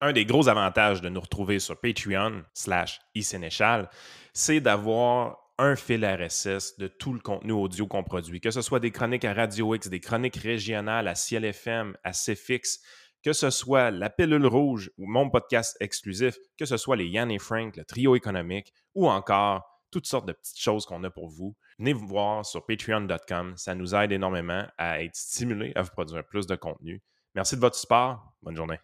un des gros avantages de nous retrouver sur Patreon slash iSénéchal, c'est d'avoir un fil RSS de tout le contenu audio qu'on produit, que ce soit des chroniques à Radio X, des chroniques régionales à Ciel FM, à CFX, que ce soit la pilule rouge ou mon podcast exclusif, que ce soit les Yann et Frank, le trio économique ou encore toutes sortes de petites choses qu'on a pour vous. Venez vous voir sur patreon.com. Ça nous aide énormément à être stimulés à vous produire plus de contenu. Merci de votre support. Bonne journée.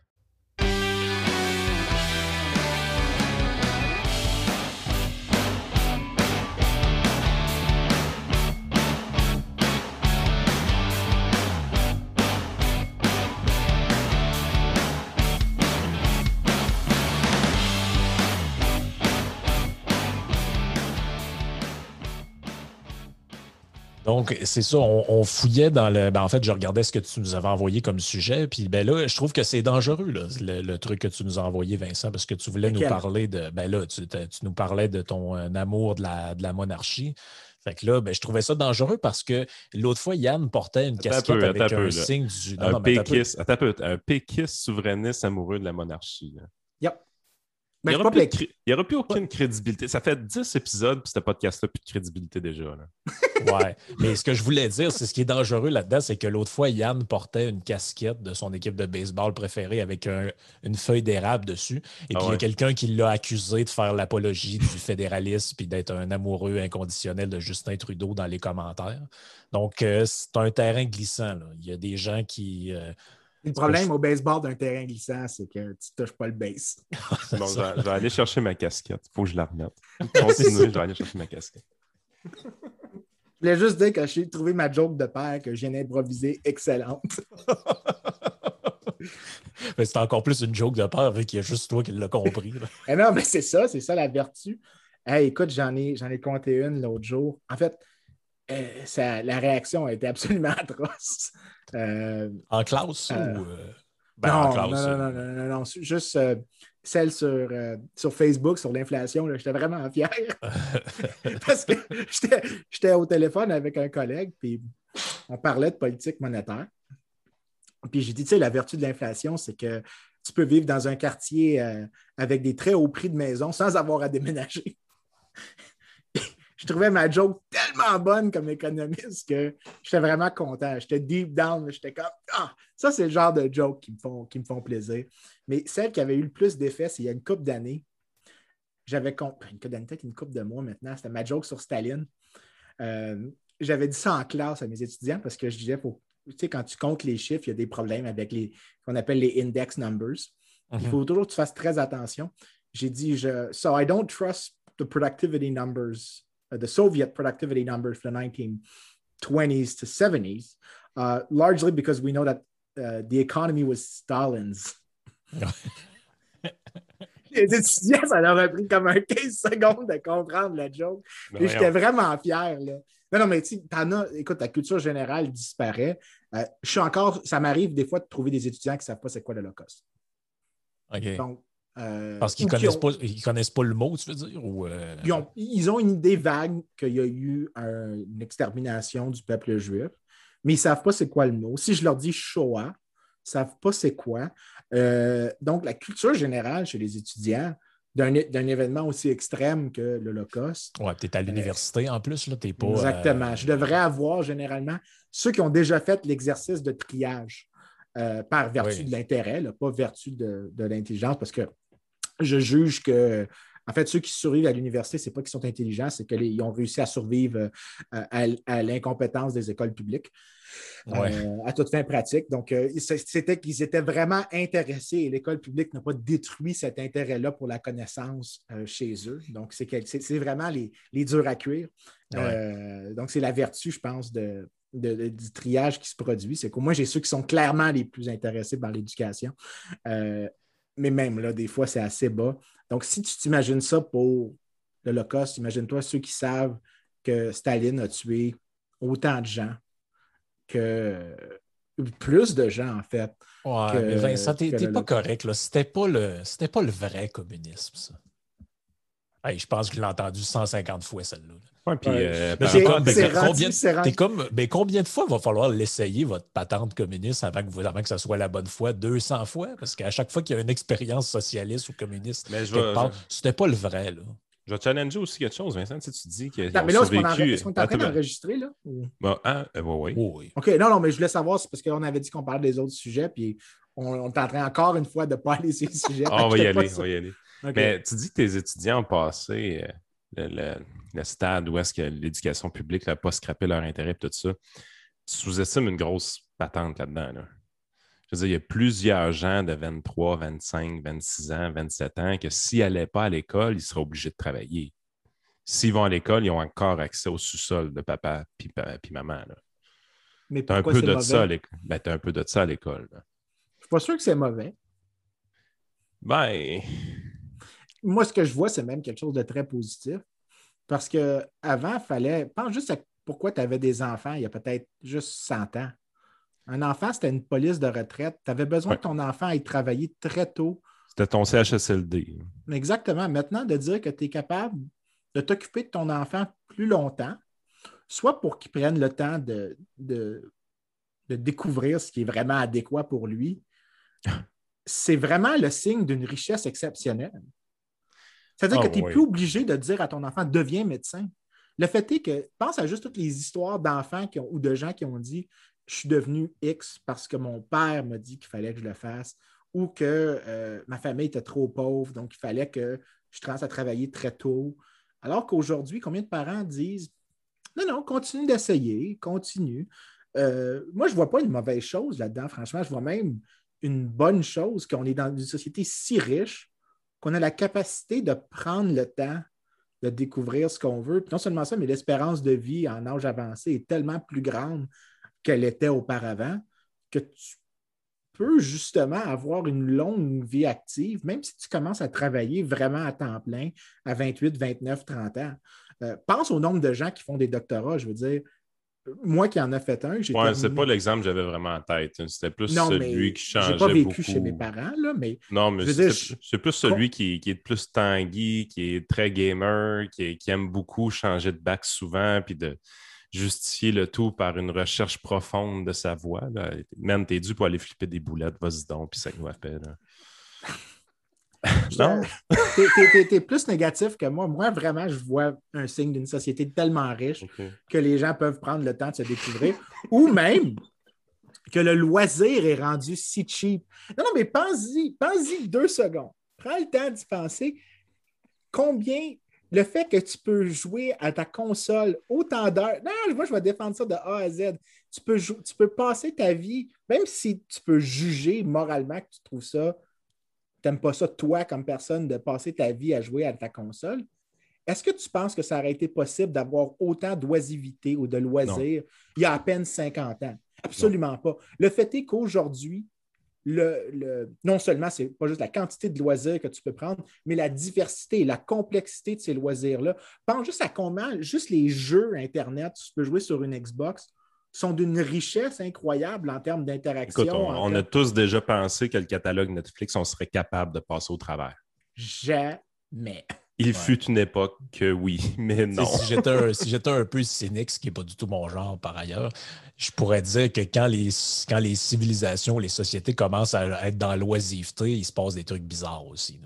Donc, c'est ça, on, fouillait dans le. Ben, en fait, je regardais ce que tu nous avais envoyé comme sujet. Puis ben là, je trouve que c'est dangereux, le, truc que tu nous as envoyé, Vincent, parce que tu voulais nous parler de. Ben là, tu, nous parlais de ton euh, amour de la, de la monarchie. Fait que là, ben, je trouvais ça dangereux parce que l'autre fois, Yann portait une casquette avec un, signe du. un, péquiste, un péquiste souverainiste amoureux de la monarchie. Ben, il n'y aurait, plus aucune crédibilité. Ça fait 10 épisodes, puis ce podcast-là, plus de crédibilité déjà. ouais. Mais ce que je voulais dire, c'est ce qui est dangereux là-dedans, c'est que l'autre fois, Yann portait une casquette de son équipe de baseball préférée avec une feuille d'érable dessus. Et ah puis, il y a quelqu'un qui l'a accusé de faire l'apologie du fédéralisme puis d'être un amoureux inconditionnel de Justin Trudeau dans les commentaires. Donc, euh, c'est un terrain glissant. Il y a des gens qui. Euh, le problème au baseball d'un terrain glissant, c'est que tu ne touches pas le base. bon, je, vais, aller chercher ma casquette. Il faut que je la remette. Continue, je vais aller chercher ma casquette. Je voulais juste dire que j'ai trouvé ma joke de père que j'ai improvisée excellente. c'est encore plus une joke de père vu qu'il y a juste toi qui l'as compris. Non, mais c'est ça, c'est ça la vertu. écoute, j'en ai, ai compté une l'autre jour. En fait, euh, la réaction a été absolument atroce. Euh, en classe euh, ou. Ben, non, en classe, non, non, non, non, non, juste celle sur, sur Facebook, sur l'inflation, j'étais vraiment fier. Parce que j'étais au téléphone avec un collègue, puis on parlait de politique monétaire. Puis j'ai dit, tu sais, la vertu de l'inflation, c'est que tu peux vivre dans un quartier avec des très hauts prix de maison sans avoir à déménager je trouvais ma joke tellement bonne comme économiste que j'étais vraiment content. J'étais deep down, j'étais comme Ah, ça, c'est le genre de joke qui me font, qui me font plaisir. Mais celle qui avait eu le plus d'effet, c'est il y a une couple d'années. J'avais ben, une couple d'années, peut-être une couple de mois maintenant. C'était ma joke sur Staline. Euh, j'avais dit ça en classe à mes étudiants parce que je disais, faut, tu sais, quand tu comptes les chiffres, il y a des problèmes avec les qu'on appelle les index numbers. Il mhm. faut toujours que tu fasses très attention. J'ai dit, je, so I don't trust the productivity numbers the Soviet productivity numbers for the 1920s to 70s, uh, largely because we know that uh, the economy was Stalin's. Étudiants, ça leur a pris comme un 15 secondes de comprendre la joke. Et j'étais vraiment fier. Là. Non, non, mais tu en as, écoute, ta culture générale disparaît. Euh, je suis encore, ça m'arrive des fois de trouver des étudiants qui ne savent pas c'est quoi l'Holocauste. OK. Donc, euh, Parce qu'ils ne connaissent, pas, connaissent pas le mot, tu veux dire? Ou, euh? ils, ont, une idée vague qu'il y a eu une extermination du peuple juif, mais ils ne savent pas c'est quoi le mot. Si je leur dis Shoah, ils ne savent pas c'est quoi. Euh, donc, la culture générale chez les étudiants d'un événement aussi extrême que l'Holocauste. Oui, tu es à l'université en plus, là, tu pas. Exactement. Je devrais avoir généralement ceux qui ont déjà fait l'exercice de triage. par vertu de l'intérêt, pas vertu de, de l'intelligence, parce que je juge que, en fait, ceux qui survivent à l'université, ce n'est pas qu'ils sont intelligents, c'est qu'ils ont réussi à survivre euh, à, l'incompétence des écoles publiques. Euh, à toute fin pratique. Donc, euh, c'était qu'ils étaient vraiment intéressés et l'école publique n'a pas détruit cet intérêt-là pour la connaissance chez eux. Donc, c'est vraiment les, les, durs à cuire. donc, c'est la vertu, je pense, de, du triage qui se produit. C'est qu'au moins, j'ai ceux qui sont clairement les plus intéressés par l'éducation mais même là, des fois, c'est assez bas. Donc, si tu t'imagines ça pour l'Holocauste, imagine-toi ceux qui savent que Staline a tué autant de gens que plus de gens, en fait. Ouais, mais Vincent, t'es pas correct, là. C'était pas, le, pas le vrai communisme, ça. je pense qu'il l'a entendu 150 fois, celle-là. Combien de fois va falloir l'essayer, votre patente communiste, avant que, avant que ça soit la bonne fois? 200 fois? Parce qu'à chaque fois qu'il y a une expérience socialiste ou communiste, c'était pas le vrai. Là. Je vais challenger aussi quelque chose, Vincent. Si tu dis que. mais là, est-ce qu'on est, en train d'enregistrer, là? Bon, ah, euh, oui, oui. OK, non, non, mais je voulais savoir, c'est parce qu'on avait dit qu'on parlait des autres sujets, puis on, on est en train encore une fois de ne pas aller sur les sujets. Ah, on va y aller, on va y aller. Mais tu dis que tes étudiants ont passé euh, le, stade où est-ce que l'éducation publique n'a pas scrappé leur intérêt et tout ça. Tu sous-estimes une grosse patente là-dedans. Là. Je veux dire, il y a plusieurs gens de 23, 25, 26 ans, 27 ans que s'ils n'allaient pas à l'école, ils seraient obligés de travailler. S'ils vont à l'école, ils ont encore accès au sous-sol de papa et maman. Là. Mais tu as un peu de ça à l'école. Ben, un peu de ça à l'école. Je suis pas sûr que c'est mauvais. Ben. Moi, ce que je vois, c'est même quelque chose de très positif. Parce qu'avant, il fallait. Pense juste à pourquoi tu avais des enfants il y a peut-être juste 100 ans. Un enfant, c'était une police de retraite. Tu avais besoin que ton enfant aille travailler très tôt. C'était ton CHSLD. Exactement. Maintenant, de dire que tu es capable de t'occuper de ton enfant plus longtemps, soit pour qu'il prenne le temps de, de, découvrir ce qui est vraiment adéquat pour lui, c'est vraiment le signe d'une richesse exceptionnelle. C'est-à-dire que ah tu n'es plus obligé de dire à ton enfant deviens médecin. Le fait est que pense à juste toutes les histoires d'enfants ou de gens qui ont dit je suis devenu X parce que mon père m'a dit qu'il fallait que je le fasse ou que euh, ma famille était trop pauvre, donc il fallait que je commence à travailler très tôt. Alors qu'aujourd'hui, combien de parents disent non, non, continue d'essayer, continue. Euh, moi, je ne vois pas une mauvaise chose là-dedans, franchement. Je vois même une bonne chose qu'on est dans une société si riche qu'on a la capacité de prendre le temps de découvrir ce qu'on veut. non seulement ça, mais l'espérance de vie en âge avancé est tellement plus grande qu'elle était auparavant, que tu peux justement avoir une longue vie active, même si tu commences à travailler vraiment à temps plein à 28, 29, 30 ans. Euh, pense au nombre de gens qui font des doctorats, je veux dire. Moi qui en ai fait un, j'ai. Ouais, c'est pas l'exemple que j'avais vraiment en tête. C'était plus celui qui changeait. J'ai pas vécu chez mes parents, là, mais. Non, mais c'est plus celui qui, qui, est plus tanguy, qui est très gamer, qui, qui aime beaucoup changer de bac souvent, puis de justifier le tout par une recherche profonde de sa voix. Là. Même, t'es dû pour aller flipper des boulettes, vas-y donc, puis ça nous appelle. Non? T'es plus négatif que moi. Moi, vraiment, je vois un signe d'une société tellement riche que les gens peuvent prendre le temps de se découvrir. Ou même que le loisir est rendu si cheap. Non, non, mais pense-y, pense-y deux secondes. Prends le temps d'y penser. Combien le fait que tu peux jouer à ta console autant d'heures, non, moi je vais défendre ça de A à Z. Tu peux, tu peux passer ta vie, même si tu peux juger moralement que tu trouves ça, n'aimes pas ça toi comme personne de passer ta vie à jouer à ta console. Est-ce que tu penses que ça aurait été possible d'avoir autant d'oisivité ou de loisirs il y a à peine 50 ans? Absolument pas. Le fait est qu'aujourd'hui, le, non seulement c'est pas juste la quantité de loisirs que tu peux prendre, mais la diversité et la complexité de ces loisirs-là. Pense juste à comment juste les jeux Internet, tu peux jouer sur une Xbox, sont d'une richesse incroyable en termes d'interaction. On, a tous déjà pensé que le catalogue Netflix, on serait capable de passer au travers. Jamais. Il fut une époque que oui, mais non. Si j'étais un, peu cynique, ce qui n'est pas du tout mon genre par ailleurs, je pourrais dire que quand les, quand les civilisations, les sociétés commencent à être dans l'oisiveté, il se passe des trucs bizarres aussi.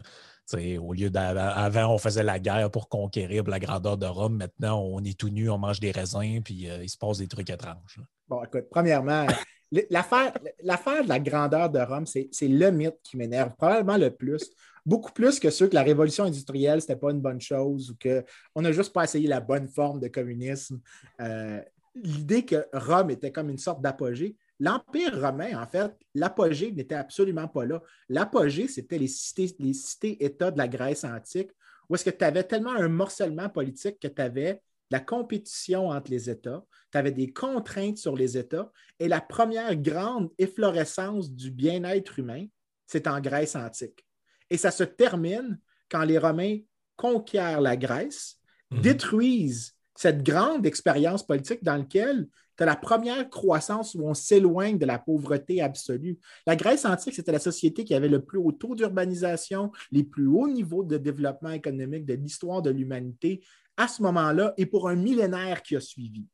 Au lieu d'avant, on faisait la guerre pour conquérir la grandeur de Rome. Maintenant, on est tout nu, on mange des raisins, puis euh, il se passe des trucs étranges. Bon, écoute, premièrement, l'affaire de la grandeur de Rome, c'est le mythe qui m'énerve probablement le plus beaucoup plus que ceux que la révolution industrielle, ce n'était pas une bonne chose ou qu'on n'a juste pas essayé la bonne forme de communisme. Euh, l'idée que Rome était comme une sorte d'apogée. L'Empire romain, en fait, l'apogée n'était absolument pas là. L'apogée, c'était les cités-États de la Grèce antique, où est-ce que tu avais tellement un morcellement politique que tu avais la compétition entre les États, tu avais des contraintes sur les États, et la première grande efflorescence du bien-être humain, c'est en Grèce antique. Et ça se termine quand les Romains conquièrent la Grèce, mhm. détruisent cette grande expérience politique dans laquelle tu as la première croissance où on s'éloigne de la pauvreté absolue. La Grèce antique, c'était la société qui avait le plus haut taux d'urbanisation, les plus hauts niveaux de développement économique de l'histoire de l'humanité à ce moment-là et pour un millénaire qui a suivi.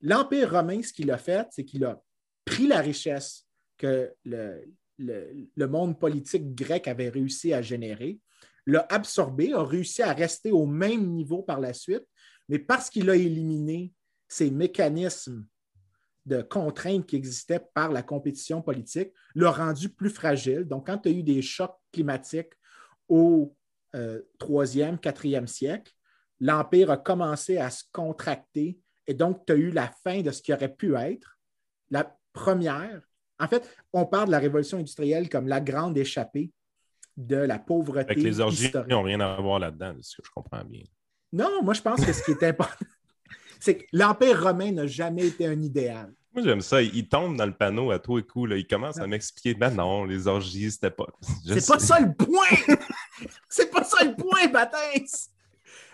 L'Empire romain, ce qu'il a fait, c'est qu'il a pris la richesse que le, monde politique grec avait réussi à générer, l'a absorbé, a réussi à rester au même niveau par la suite, mais parce qu'il a éliminé ces mécanismes de contraintes qui existaient par la compétition politique, l'a rendu plus fragile. Donc, quand tu as eu des chocs climatiques au euh, troisième, 4e siècle, l'Empire a commencé à se contracter et donc tu as eu la fin de ce qui aurait pu être la première. En fait, on parle de la révolution industrielle comme la grande échappée de la pauvreté. Avec les orgies n'ont rien à voir là-dedans, ce que je comprends bien. Non, moi je pense que ce qui est important, c'est que l'Empire romain n'a jamais été un idéal. Moi, j'aime ça. Il tombe dans le panneau à tout et coup. Là. Il commence à m'expliquer Ben non, les orgies, c'était pas. C'est pas ça le point! c'est pas ça le point, Baptiste!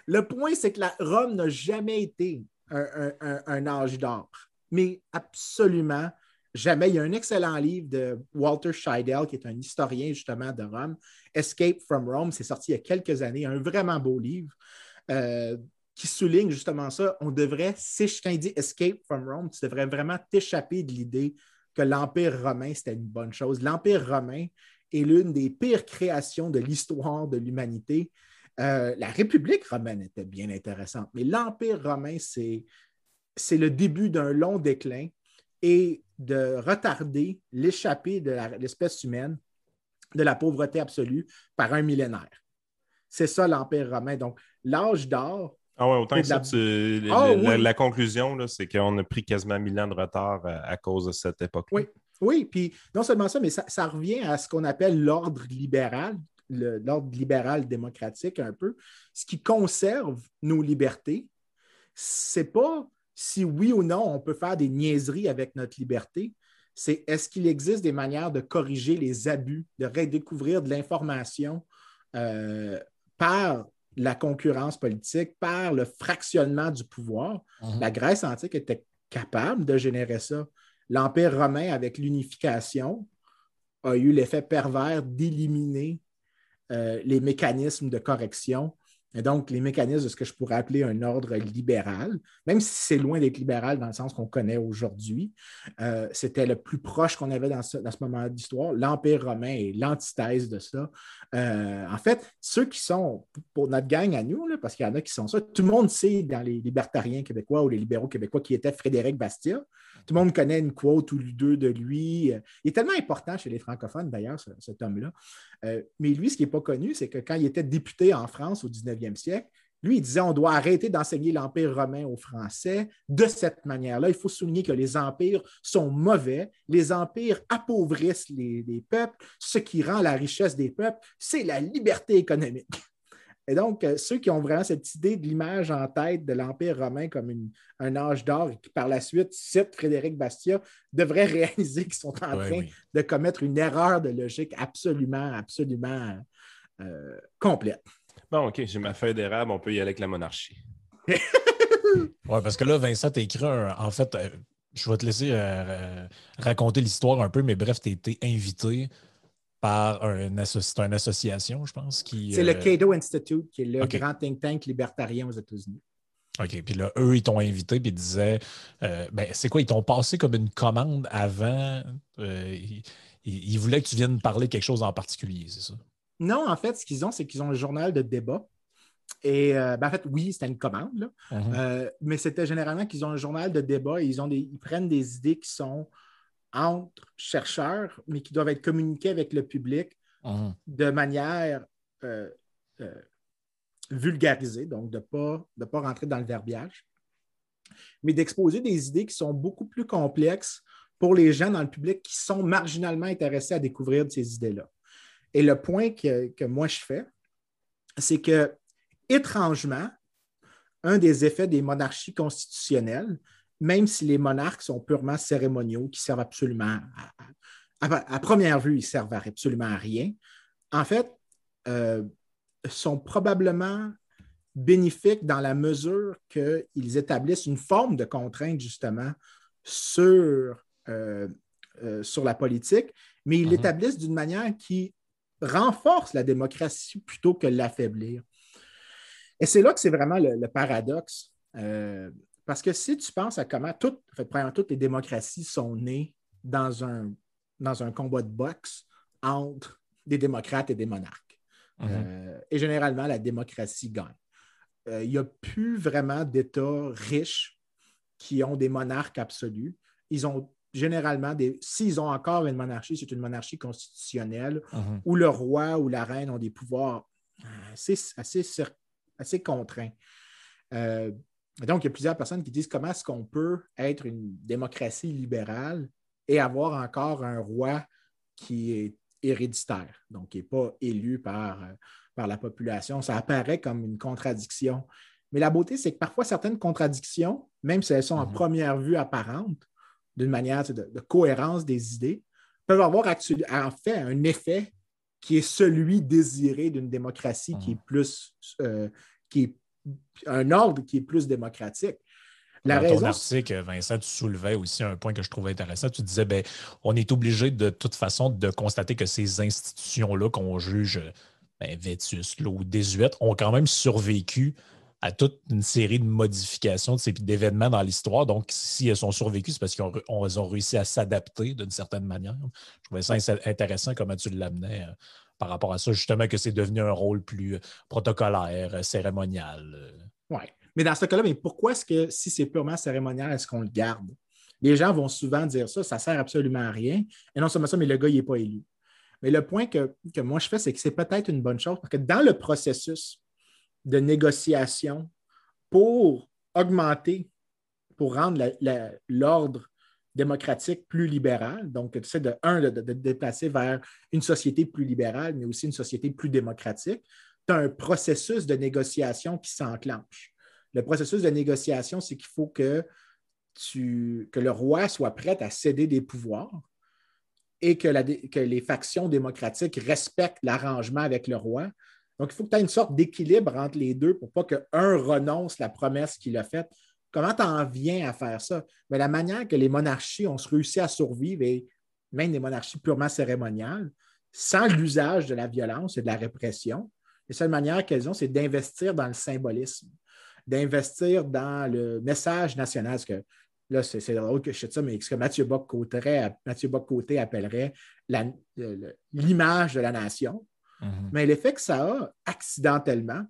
Le point, c'est que la Rome n'a jamais été un âge d'or. Mais absolument jamais. Il y a un excellent livre de Walter Scheidel, qui est un historien justement de Rome, Escape from Rome. C'est sorti il y a quelques années, un vraiment beau livre. Euh, qui souligne justement ça. On devrait, si je dit Escape from Rome, tu devrais vraiment t'échapper de l'idée que l'Empire romain, c'était une bonne chose. L'Empire romain est l'une des pires créations de l'histoire de l'humanité. Euh, la République romaine était bien intéressante, mais l'Empire romain, c'est le début d'un long déclin et de retarder l'échappée de l'espèce humaine de la pauvreté absolue par un millénaire. C'est ça l'Empire romain. Donc, l'âge d'or. Ah ouais, autant que ça, ah la, conclusion, c'est qu'on a pris quasiment mille ans de retard à, cause de cette époque. Oui, oui, puis non seulement ça, mais ça, revient à ce qu'on appelle l'ordre libéral, l'ordre libéral démocratique un peu. Ce qui conserve nos libertés, c'est pas si oui ou non on peut faire des niaiseries avec notre liberté, c'est est-ce qu'il existe des manières de corriger les abus, de redécouvrir de l'information euh, par la concurrence politique, par le fractionnement du pouvoir. Mhm. La Grèce antique était capable de générer ça. L'Empire romain, avec l'unification, a eu l'effet pervers d'éliminer euh, les mécanismes de correction donc, les mécanismes de ce que je pourrais appeler un ordre libéral, même si c'est loin d'être libéral dans le sens qu'on connaît aujourd'hui, euh, c'était le plus proche qu'on avait dans ce, dans ce moment d'histoire. L'Empire romain est l'antithèse de ça. Euh, en fait, ceux qui sont, pour notre gang à nous, parce qu'il y en a qui sont ça, tout le monde sait dans les libertariens québécois ou les libéraux québécois qui était Frédéric Bastia. Tout le monde connaît une quote ou deux de lui. Il est tellement important chez les francophones, d'ailleurs, cet homme-là. Euh, mais lui, ce qui n'est pas connu, c'est que quand il était député en France au 19e siècle, lui, il disait on doit arrêter d'enseigner l'Empire romain aux Français de cette manière-là. Il faut souligner que les empires sont mauvais. Les empires appauvrissent les peuples. Ce qui rend la richesse des peuples, c'est la liberté économique. Et donc, euh, ceux qui ont vraiment cette idée de l'image en tête de l'Empire romain comme un âge d'or et qui par la suite citent Frédéric Bastia devraient réaliser qu'ils sont en train de commettre une erreur de logique absolument, absolument euh, complète. Bon, OK, j'ai ma feuille d'érable, on peut y aller avec la monarchie. oui, parce que là, Vincent, tu écrit En fait, euh, je vais te laisser raconter l'histoire un peu, mais bref, tu été invité par une, association, je pense. qui. C'est le euh, Cato Institute, qui est le grand think tank libertarien aux États-Unis. OK. Puis là, eux, ils t'ont invité puis ils disaient euh, ben, c'est quoi, ils t'ont passé comme une commande avant. Euh, ils, voulaient que tu viennes parler quelque chose en particulier, c'est ça? Non, en fait, ce qu'ils ont, c'est qu'ils ont un journal de débat. Et ben, en fait, oui, c'était une commande, là. Mm-hmm. mais c'était généralement qu'ils ont un journal de débat et ils, ont des, ils prennent des idées qui sont entre chercheurs, mais qui doivent être communiqués avec le public mhm. de manière euh, euh, vulgarisée, donc de ne pas, de pas rentrer dans le verbiage, mais d'exposer des idées qui sont beaucoup plus complexes pour les gens dans le public qui sont marginalement intéressés à découvrir ces idées-là. Et le point que, que moi je fais, c'est que, étrangement, un des effets des monarchies constitutionnelles, même si les monarques sont purement cérémoniaux, qui servent absolument à, première vue, ils servent absolument à rien, en fait, euh, sont probablement bénéfiques dans la mesure qu'ils établissent une forme de contrainte, justement, sur, euh, euh, sur la politique, mais ils mhm. l'établissent d'une manière qui renforce la démocratie plutôt que l'affaiblir. Et c'est là que c'est vraiment le, paradoxe. Euh, parce que si tu penses à comment toutes, toutes les démocraties sont nées dans un, dans un combat de boxe entre des démocrates et des monarques. Mhm. et généralement, la démocratie gagne. Il n'y a plus vraiment d'États riches qui ont des monarques absolus. Ils ont généralement, des, s'ils ont encore une monarchie, c'est une monarchie constitutionnelle mhm. où le roi ou la reine ont des pouvoirs assez, assez, assez contraints. Euh, donc, il y a plusieurs personnes qui disent comment est-ce qu'on peut être une démocratie libérale et avoir encore un roi qui est héréditaire, donc qui n'est pas élu par, euh, par la population. Ça apparaît comme une contradiction. Mais la beauté, c'est que parfois, certaines contradictions, même si elles sont en mhm. première vue apparentes, d'une manière de, cohérence des idées, peuvent avoir en fait un effet qui est celui désiré d'une démocratie qui est mhm. plus, euh, qui est un ordre qui est plus démocratique. La Dans ton article, Vincent, tu soulevais aussi un point que je trouvais intéressant. Tu disais, ben, on est obligé de toute façon de constater que ces institutions-là qu'on juge ben, vétustes ou désuètes ont quand même survécu à toute une série de modifications d'événements dans l'histoire. Donc, si elles sont survécues, c'est parce qu'elles ont, réussi à s'adapter d'une certaine manière. Je trouvais ça intéressant comment tu l'amenais euh, par rapport à ça, justement, que c'est devenu un rôle plus euh, protocolaire, euh, cérémonial. Oui. Mais dans ce cas-là, mais pourquoi est-ce que si c'est purement cérémonial, est-ce qu'on le garde? Les gens vont souvent dire ça, ça ne sert absolument à rien. Et non seulement ça, mais le gars, il n'est pas élu. Mais le point que, que moi je fais, c'est que c'est peut-être une bonne chose parce que dans le processus, de négociation pour augmenter, pour rendre l'ordre démocratique plus libéral. Donc, tu sais, de un, de, de, déplacer vers une société plus libérale, mais aussi une société plus démocratique. Tu as un processus de négociation qui s'enclenche. Le processus de négociation, c'est qu'il faut que, tu, que le roi soit prêt à céder des pouvoirs et que, la, que les factions démocratiques respectent l'arrangement avec le roi donc, il faut que tu aies une sorte d'équilibre entre les deux pour pas qu'un renonce la promesse qu'il a faite. Comment tu en viens à faire ça? Mais la manière que les monarchies ont réussi à survivre, et même des monarchies purement cérémoniales, sans l'usage de la violence et de la répression, la seule manière qu'elles ont, c'est d'investir dans le symbolisme, d'investir dans le message national. Parce que là, c'est drôle que je sais ça, mais ce que Mathieu Bock-Côté appellerait l'image de la nation. Mhm. Mais l'effet que ça a accidentellement,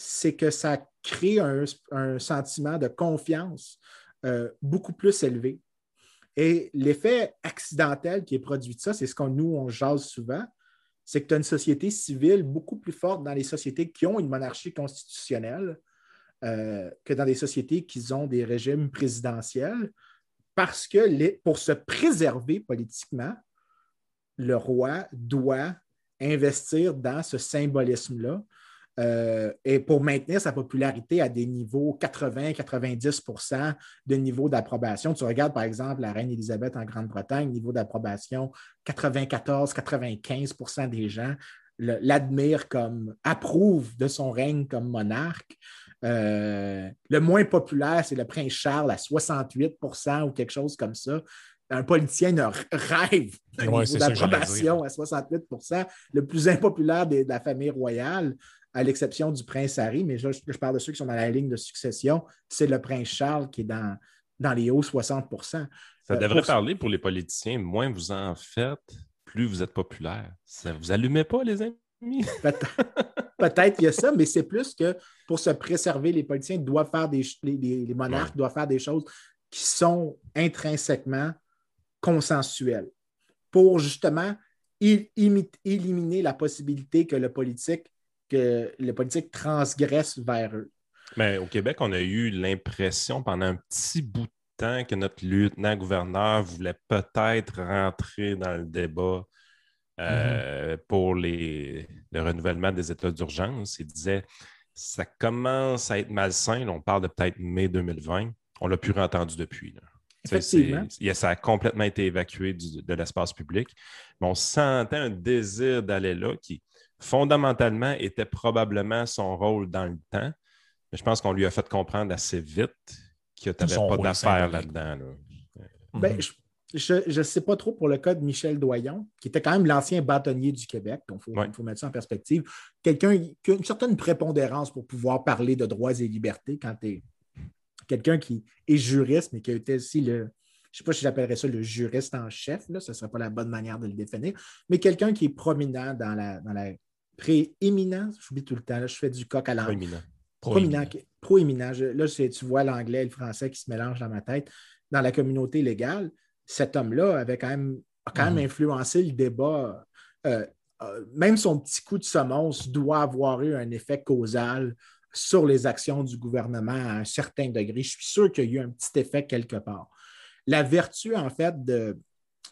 c'est que ça crée un, sentiment de confiance euh, beaucoup plus élevé. Et l'effet accidentel qui est produit de ça, c'est ce qu'on nous, on jase souvent, c'est que tu as une société civile beaucoup plus forte dans les sociétés qui ont une monarchie constitutionnelle euh, que dans des sociétés qui ont des régimes présidentiels, parce que pour se préserver politiquement, le roi doit investir dans ce symbolisme-là euh, et pour maintenir sa popularité à des niveaux 80-90% de niveau d'approbation. Tu regardes par exemple la reine Élisabeth en Grande-Bretagne, niveau d'approbation 94-95% des gens l'admirent comme, approuvent de son règne comme monarque. Euh, le moins populaire, c'est le prince Charles à 68% ou quelque chose comme ça un politicien rêve d'un d'approbation à 68% le plus impopulaire de, la famille royale, à l'exception du prince Harry, mais je, je, parle de ceux qui sont dans la ligne de succession, c'est le prince Charles qui est dans, dans les hauts 60% Ça euh, devrait parler pour les politiciens. Moins vous en faites, plus vous êtes populaire. Ça vous allumez pas, les amis? Peut-être qu'il y a ça, mais c'est plus que pour se préserver, les politiciens doivent faire des les, monarques doivent faire des choses qui sont intrinsèquement consensuel pour justement éliminer la possibilité que le politique, que le politique transgresse vers eux. Mais au Québec, on a eu l'impression pendant un petit bout de temps que notre lieutenant-gouverneur voulait peut-être rentrer dans le débat euh, mm-hmm. pour les, le renouvellement des états d'urgence. Il disait ça commence à être malsain. on parle de peut-être mai 2020. On l'a plus entendu depuis. Là. Ça a complètement été évacué de l'espace public. Mais on sentait un désir d'aller là qui, fondamentalement, était probablement son rôle dans le temps. Mais je pense qu'on lui a fait comprendre assez vite qu'il n'y avait pas d'affaire là-dedans. Ben, mhm. je ne sais pas trop pour le cas de Michel Doyon, qui était quand même l'ancien bâtonnier du Québec, donc il faut, mettre ça en perspective. Quelqu'un qui a une certaine prépondérance pour pouvoir parler de droits et libertés quand tu es quelqu'un qui est juriste, mais qui a été aussi le, je ne sais pas si j'appellerais ça le juriste en chef, là, ce ne serait pas la bonne manière de le définir, mais quelqu'un qui est prominent dans la, dans la prééminence, j'oublie tout le temps, je fais du coq à l'anglais. Proéminent. Proéminent. Là, tu vois l'anglais et le français qui se mélangent dans ma tête. Dans la communauté légale, cet homme-là avait quand même, a quand même mhm. influencé le débat. Euh, euh, même son petit coup de semonce doit avoir eu un effet causal sur les actions du gouvernement à un certain degré. Je suis sûr qu'il y a eu un petit effet quelque part. La vertu, en fait, de,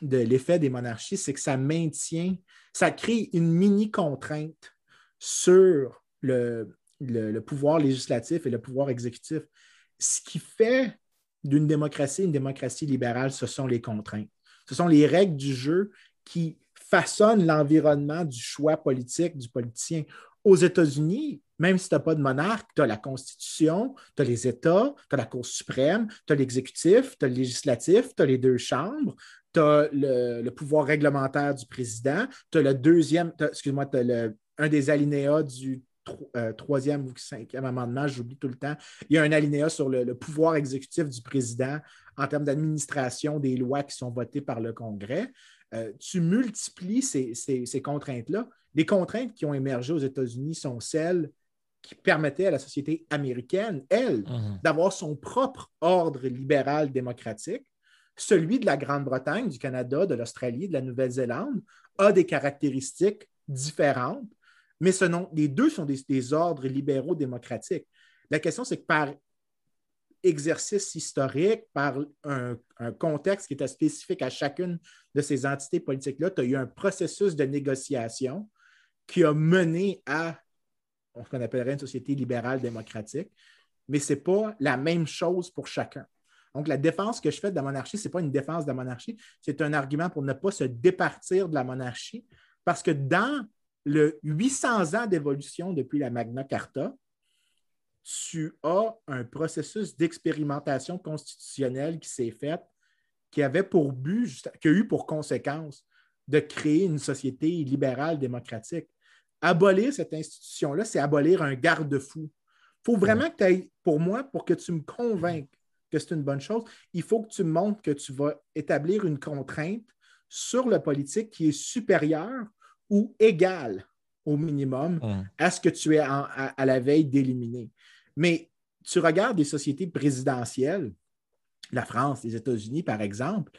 de l'effet des monarchies, c'est que ça maintient, ça crée une mini-contrainte sur le, le, pouvoir législatif et le pouvoir exécutif. Ce qui fait d'une démocratie une démocratie libérale, ce sont les contraintes. Ce sont les règles du jeu qui façonnent l'environnement du choix politique du politicien. Aux États-Unis, même si tu n'as pas de monarque, tu as la Constitution, tu as les États, tu as la Cour suprême, tu as l'exécutif, tu as le législatif, tu as les deux chambres, tu as le, pouvoir réglementaire du président, tu as le deuxième, excuse-moi, tu as un des alinéas du euh, troisième ou cinquième amendement, j'oublie tout le temps. Il y a un alinéa sur le, pouvoir exécutif du président en termes d'administration des lois qui sont votées par le Congrès. Euh, tu multiplies ces, contraintes-là. Les contraintes qui ont émergé aux États-Unis sont celles qui permettaient à la société américaine, elle, mhm. d'avoir son propre ordre libéral démocratique. Celui de la Grande-Bretagne, du Canada, de l'Australie, de la Nouvelle-Zélande a des caractéristiques différentes mais ce les deux sont des, ordres libéraux démocratiques. La question, c'est que par exercice historique, par un, contexte qui était spécifique à chacune de ces entités politiques-là, tu as eu un processus de négociation qui a mené à ce qu'on appellerait une société libérale démocratique, mais ce n'est pas la même chose pour chacun. Donc, la défense que je fais de la monarchie, ce n'est pas une défense de la monarchie, c'est un argument pour ne pas se départir de la monarchie, parce que dans le 800 ans d'évolution depuis la Magna Carta, tu as un processus d'expérimentation constitutionnelle qui s'est fait, qui avait pour but, qui a eu pour conséquence de créer une société libérale démocratique. Abolir cette institution-là, c'est abolir un garde-fou. Il faut vraiment que tu ailles, pour moi, pour que tu me convainques que c'est une bonne chose, il faut que tu montres que tu vas établir une contrainte sur le politique qui est supérieure ou égal au minimum hum. à ce que tu es à, la veille d'éliminer. Mais tu regardes des sociétés présidentielles, la France, les États-Unis, par exemple,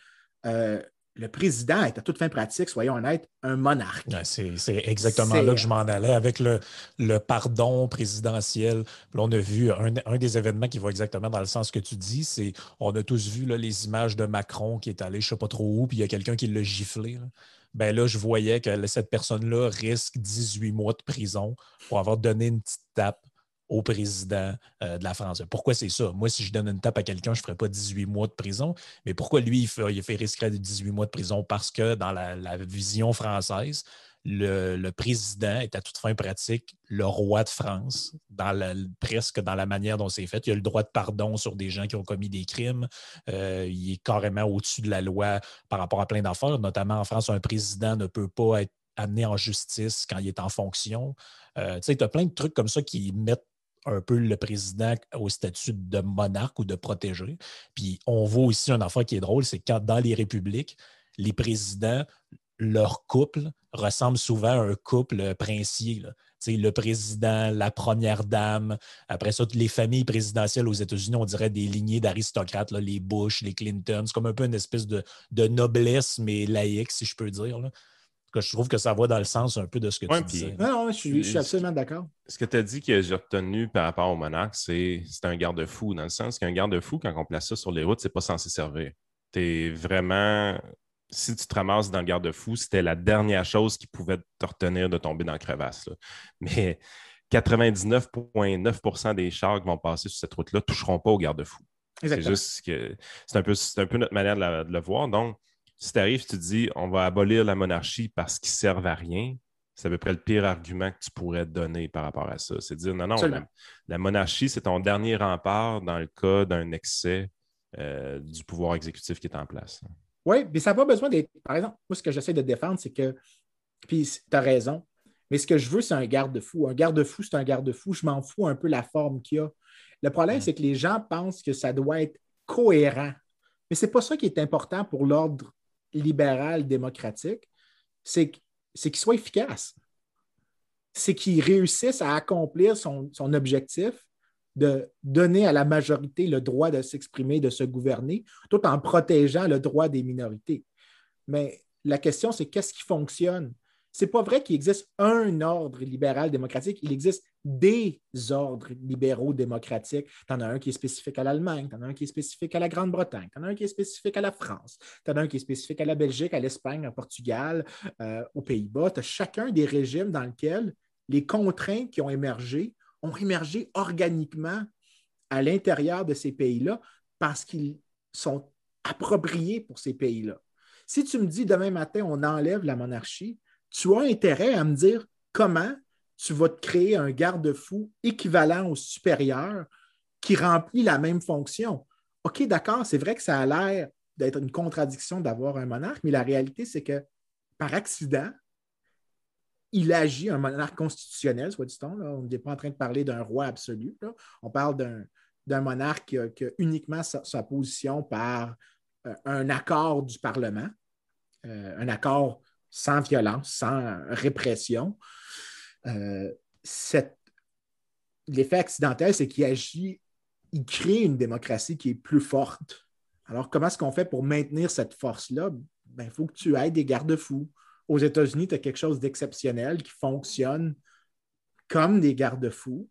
euh, le président est à toute fin pratique, soyons honnêtes, un monarque. c'est exactement là que je m'en allais avec le, le pardon présidentiel. Là, on a vu un, des événements qui va exactement dans le sens que tu dis, c'est on a tous vu là, les images de Macron qui est allé je ne sais pas trop où, puis il y a quelqu'un qui l'a giflé ben là, je voyais que cette personne-là risque 18 mois de prison pour avoir donné une petite tape au président euh, de la France. Pourquoi c'est ça? Moi, si je donne une tape à quelqu'un, je ne ferais pas 18 mois de prison. Mais pourquoi lui, il fait, il fait risquer 18 mois de prison? Parce que dans la vision française, le, président est à toute fin pratique le roi de France, presque dans la manière dont c'est fait. Il a le droit de pardon sur des gens qui ont commis des crimes. Euh, il est carrément au-dessus de la loi par rapport à plein d'affaires. Notamment en France, un président ne peut pas être amené en justice quand il est en fonction. Euh, tu sais, tu as plein de trucs comme ça qui mettent un peu le président au statut de monarque ou de protégé. Puis on voit aussi un affaire qui est drôle, c'est quand dans les républiques, les présidents leur couple ressemble souvent à un couple princier. Le président, la première dame, après ça, les familles présidentielles aux États-Unis, on dirait des lignées d'aristocrates, les Bush, les Clinton. C'est comme un peu une espèce de, noblesse, mais laïque, si je peux dire. Je trouve que ça va dans le sens un peu de ce que tu disais. Non, non, je suis, absolument d'accord. Ce que tu as dit que j'ai retenu par rapport au monarque, c'est un garde-fou, dans le sens qu'un garde-fou, quand on place ça sur les routes, c'est pas censé servir. Tu es vraiment si tu te ramasses dans le garde-fou, c'était la dernière chose qui pouvait te retenir de tomber dans la crevasse. Mais 99,9% des chars qui vont passer sur cette route-là ne toucheront pas au garde-fou. C'est juste que c'est un, peu, un peu notre manière de, le voir. Donc, si tu arrives, tu te dis on va abolir la monarchie parce qu'ils ne servent à rien, c'est à peu près le pire argument que tu pourrais donner par rapport à ça. C'est dire non, non, la, monarchie, c'est ton dernier rempart dans le cas d'un excès euh, du pouvoir exécutif qui est en place. Oui, mais ça n'a pas besoin d'être. Par exemple, moi, ce que j'essaie de défendre, c'est que. Puis, tu as raison. Mais ce que je veux, c'est un garde-fou. Un garde-fou, c'est un garde-fou. Je m'en fous un peu la forme qu'il y a. Le problème, mm. c'est que les gens pensent que ça doit être cohérent. Mais ce n'est pas ça qui est important pour l'ordre libéral démocratique. C'est qu'il soit efficace. C'est qu'il réussisse à accomplir son, son objectif de donner à la majorité le droit de s'exprimer, de se gouverner, tout en protégeant le droit des minorités. Mais la question, c'est qu'est-ce qui fonctionne? C'est pas vrai qu'il existe un ordre libéral démocratique, il existe des ordres libéraux démocratiques. Tu en as un qui est spécifique à l'Allemagne, tu en as un qui est spécifique à la Grande-Bretagne, tu en as un qui est spécifique à la France, tu en as un qui est spécifique à la Belgique, à l'Espagne, au Portugal, euh, aux Pays-Bas. Tu as chacun des régimes dans lesquels les contraintes qui ont émergé ont émergé organiquement à l'intérieur de ces pays-là parce qu'ils sont appropriés pour ces pays-là. Si tu me dis demain matin, on enlève la monarchie, tu as intérêt à me dire comment tu vas te créer un garde-fou équivalent au supérieur qui remplit la même fonction. OK, d'accord, c'est vrai que ça a l'air d'être une contradiction d'avoir un monarque, mais la réalité, c'est que par accident, il agit un monarque constitutionnel, soit dit-on. On n'est pas en train de parler d'un roi absolu. On parle d'un monarque qui a, uniquement sa, position par euh, un accord du Parlement, euh, un accord sans violence, sans répression. Euh, l'effet accidentel, c'est qu'il agit, il crée une démocratie qui est plus forte. Alors, comment est-ce qu'on fait pour maintenir cette force-là? Il ben, faut que tu aies des garde-fous aux États-Unis, tu as quelque chose d'exceptionnel qui fonctionne comme des garde-fous.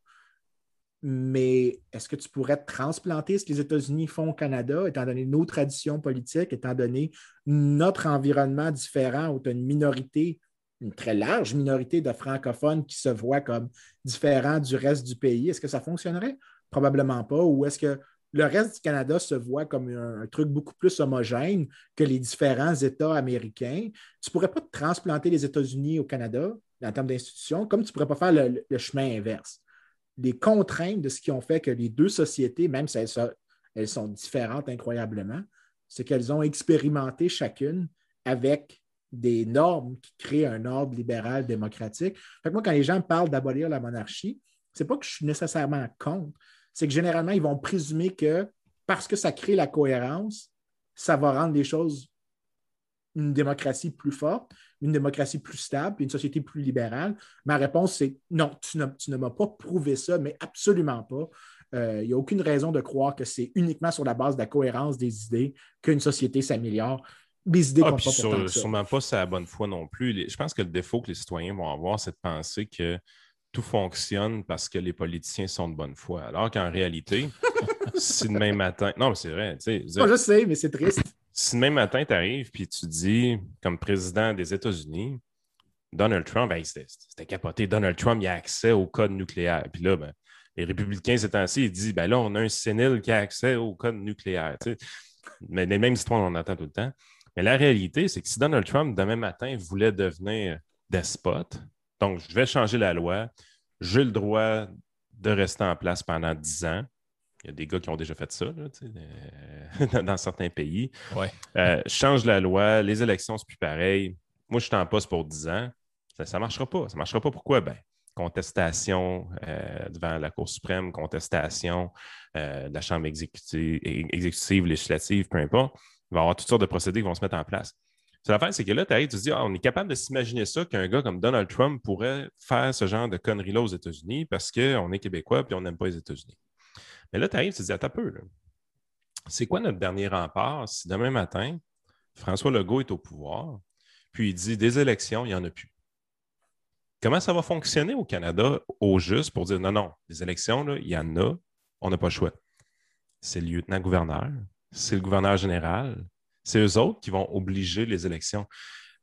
Mais est-ce que tu pourrais transplanter ce que les États-Unis font au Canada, étant donné nos traditions politiques, étant donné notre environnement différent où tu as une minorité, une très large minorité de francophones qui se voient comme différents du reste du pays? Est-ce que ça fonctionnerait? Probablement pas. Ou est-ce que le reste du Canada se voit comme un, truc beaucoup plus homogène que les différents États américains? Tu ne pourrais pas transplanter les États-Unis au Canada en termes d'institutions, comme tu ne pourrais pas faire le, chemin inverse. Les contraintes de ce qui ont fait que les deux sociétés, même si elles, sont différentes incroyablement, c'est qu'elles ont expérimenté chacune avec des normes qui créent un ordre libéral démocratique. moi, quand les gens parlent d'abolir la monarchie, ce n'est pas que je suis nécessairement contre, c'est que généralement, ils vont présumer que parce que ça crée la cohérence, ça va rendre les choses une démocratie plus forte, une démocratie plus stable, une société plus libérale. Ma réponse, c'est non, tu ne, m'as pas prouvé ça, mais absolument pas. Euh, il n'y a aucune raison de croire que c'est uniquement sur la base de la cohérence des idées qu'une société s'améliore. Les idées ah, pas sur, sûrement pas sa bonne foi non plus. Je pense que le défaut que les citoyens vont avoir, c'est de penser que tout fonctionne parce que les politiciens sont de bonne foi. Alors qu'en réalité, si demain matin. Non, mais c'est vrai. je sais, mais c'est triste. Si demain matin, tu arrives puis tu dis, comme président des États-Unis, Donald Trump, ben, c'était capoté. Donald Trump, il a accès au code nucléaire. Puis là, ben, les républicains, ces temps-ci, ils disent, ben là, on a un sénile qui a accès au code nucléaire. Mais les mêmes histoires, on en entend tout le temps. Mais la réalité, c'est que si Donald Trump, demain matin, voulait devenir despote, donc, je vais changer la loi. J'ai le droit de rester en place pendant 10 ans. Il y a des gars qui ont déjà fait ça euh, dans certains pays. Ouais. Euh, change la loi, les élections, c'est plus pareil. Moi, je suis en poste pour 10 ans. Ça ne marchera pas. Ça ne marchera pas. Pourquoi? Ben, contestation euh, devant la Cour suprême, contestation de la Chambre exécutive, exécutive, législative, peu importe. Il va y avoir toutes sortes de procédés qui vont se mettre en place. C'est l'affaire, c'est que là, tu arrives, tu te dis, ah, on est capable de s'imaginer ça qu'un gars comme Donald Trump pourrait faire ce genre de conneries-là aux États-Unis parce qu'on est québécois et on n'aime pas les États-Unis. Mais là, tu arrives, tu te dis, attends peu, c'est quoi notre dernier rempart si demain matin, François Legault est au pouvoir, puis il dit des élections, il n'y en a plus? Comment ça va fonctionner au Canada au juste pour dire non, non, des élections, il y en a, on n'a pas le choix. C'est le lieutenant-gouverneur, c'est le gouverneur général, c'est eux autres qui vont obliger les élections.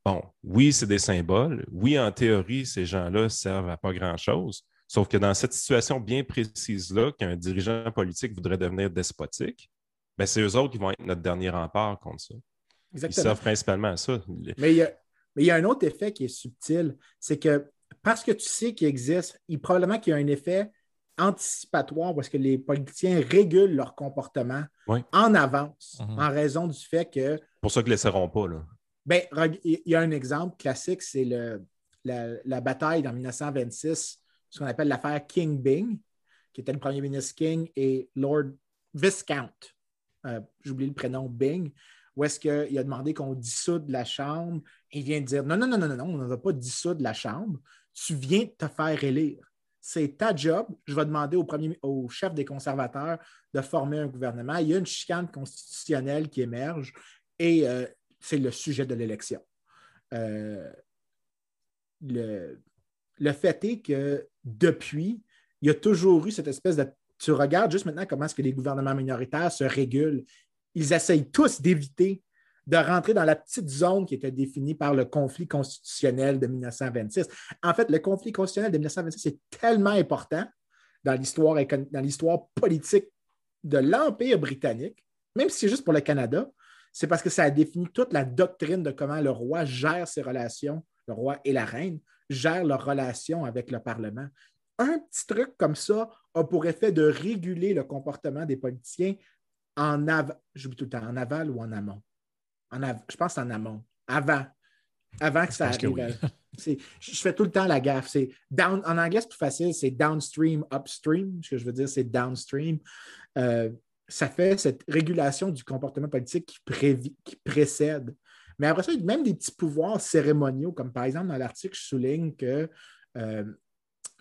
Bon, oui, c'est des symboles. Oui, en théorie, ces gens-là servent à pas grand-chose. Sauf que dans cette situation bien précise-là, qu'un dirigeant politique voudrait devenir despotique, ben c'est eux autres qui vont être notre dernier rempart contre ça. Exactement. Ils servent principalement à ça. Mais il, y a, mais il y a un autre effet qui est subtil, c'est que parce que tu sais qu'il existe, il, probablement qu'il y a un effet anticipatoire où est-ce que les politiciens régulent leur comportement en avance mhm. en raison du fait que. Pour ça qu'ils ne laisseront pas. Là. Ben, il y a un exemple classique, c'est la, bataille en 1926, ce qu'on appelle l'affaire King Bing, qui était le premier ministre King et Lord Viscount, euh, j'oublie le prénom Bing, où est-ce qu'il a demandé qu'on dissoude la Chambre. il vient de dire non, non, non, non, non, on ne va pas dissoudre la Chambre. Tu viens te faire élire. C'est ta job. Je vais demander au, premier, au chef des conservateurs de former un gouvernement. Il y a une chicane constitutionnelle qui émerge et euh, c'est le sujet de l'élection. Euh, le, le fait est que depuis, il y a toujours eu cette espèce de. Tu regardes juste maintenant comment est-ce que les gouvernements minoritaires se régulent ils essayent tous d'éviter de rentrer dans la petite zone qui était définie par le conflit constitutionnel de 1926. En fait, le conflit constitutionnel de 1926 est tellement important dans l'histoire, dans l'histoire politique de l'Empire britannique, même si c'est juste pour le Canada, c'est parce que ça a défini toute la doctrine de comment le roi gère ses relations, le roi et la reine gèrent leurs relations avec le Parlement. Un petit truc comme ça a pour effet de réguler le comportement des politiciens en aval, j'oublie tout le temps, en aval ou en amont? En je pense en amont. Avant. Avant que ça arrive. je fais tout le temps la gaffe. C'est down, en anglais, c'est plus facile, c'est downstream, upstream. Ce que je veux dire, c'est downstream. Euh, ça fait cette régulation du comportement politique qui, qui précède. Mais après ça, il y a même des petits pouvoirs cérémoniaux, comme par exemple dans l'article, je souligne que euh,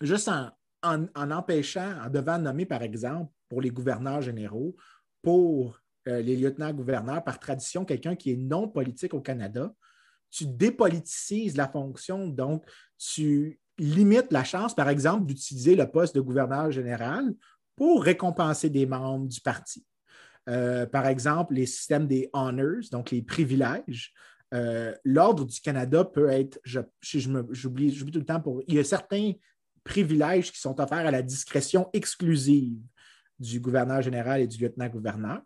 juste en, empêchant, en devant nommer, par exemple, pour les gouverneurs généraux, pour euh, les lieutenants-gouverneurs, par tradition, quelqu'un qui est non politique au Canada, tu dépoliticises la fonction, donc tu limites la chance, par exemple, d'utiliser le poste de gouverneur général pour récompenser des membres du parti. Euh, par exemple, les systèmes des honors, donc les privilèges. Euh, l'Ordre du Canada peut être, j'oublie tout le temps, pour, il y a certains privilèges qui sont offerts à la discrétion exclusive du gouverneur général et du lieutenant-gouverneur.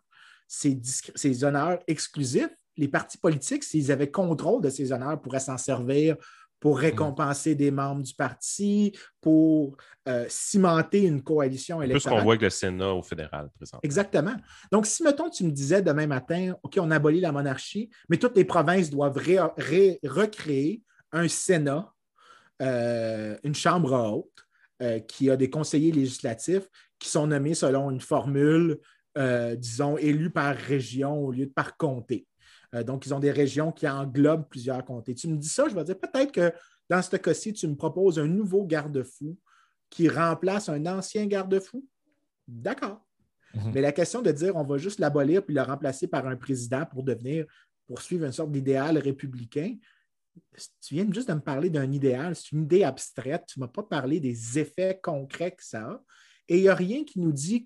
Ces, ces, honneurs exclusifs, les partis politiques, s'ils avaient contrôle de ces honneurs, pourraient s'en servir pour récompenser des membres du parti, pour euh, cimenter une coalition électorale. Plus qu'on voit avec le Sénat au fédéral, présentement. Exactement. Donc, si, mettons, tu me disais demain matin, OK, on abolit la monarchie, mais toutes les provinces doivent recréer un Sénat, euh, une Chambre haute, euh, qui a des conseillers législatifs qui sont nommés selon une formule, disons, élue par région au lieu de par comté. Euh, donc, ils ont des régions qui englobent plusieurs comtés. Tu me dis ça, je vais dire peut-être que dans ce cas-ci, tu me proposes un nouveau garde-fou qui remplace un ancien garde-fou. D'accord. Mhm. Mais la question de dire on va juste l'abolir puis le remplacer par un président pour devenir, poursuivre une sorte d'idéal républicain, tu viens juste de me parler d'un idéal, c'est une idée abstraite, tu ne m'as pas parlé des effets concrets que ça a. Et il n'y a rien qui nous dit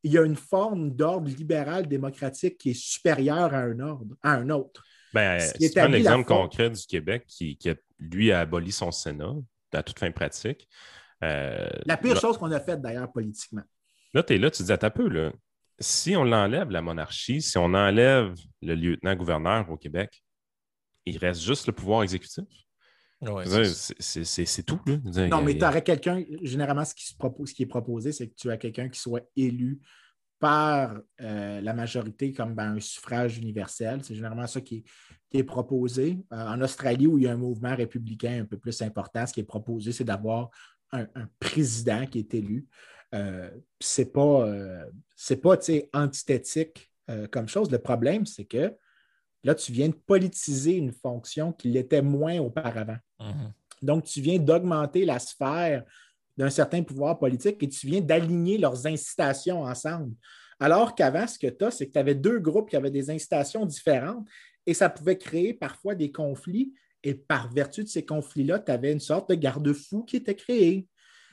qu'il y a une forme d'ordre libéral démocratique qui est supérieure à un ordre, à un autre. Ben, c'est un exemple concret du Québec qui, lui, a aboli son Sénat à toute fin pratique. Euh, la pire chose qu'on a faite, d'ailleurs, politiquement. Là, tu es là, tu dis, à peu, là, si on l'enlève, la monarchie, si on enlève le lieutenant-gouverneur au Québec, il reste juste le pouvoir exécutif? C'est tout. non, mais tu aurais quelqu'un, généralement, ce qui, propose, ce qui est proposé, c'est que tu as quelqu'un qui soit élu par euh, la majorité comme ben, un suffrage universel. C'est généralement ça qui est, proposé. Euh, en Australie, où il y a un mouvement républicain un peu plus important, ce qui est proposé, c'est d'avoir un, président qui est élu. Euh, c'est pas, euh, pas antithétique comme chose. Le problème, c'est que Là, tu viens de politiser une fonction qui l'était moins auparavant. Mhm. Donc, tu viens d'augmenter la sphère d'un certain pouvoir politique et tu viens d'aligner leurs incitations ensemble. Alors qu'avant, ce que tu as, c'est que tu avais deux groupes qui avaient des incitations différentes et ça pouvait créer parfois des conflits. Et par vertu de ces conflits-là, tu avais une sorte de garde-fou qui était créé.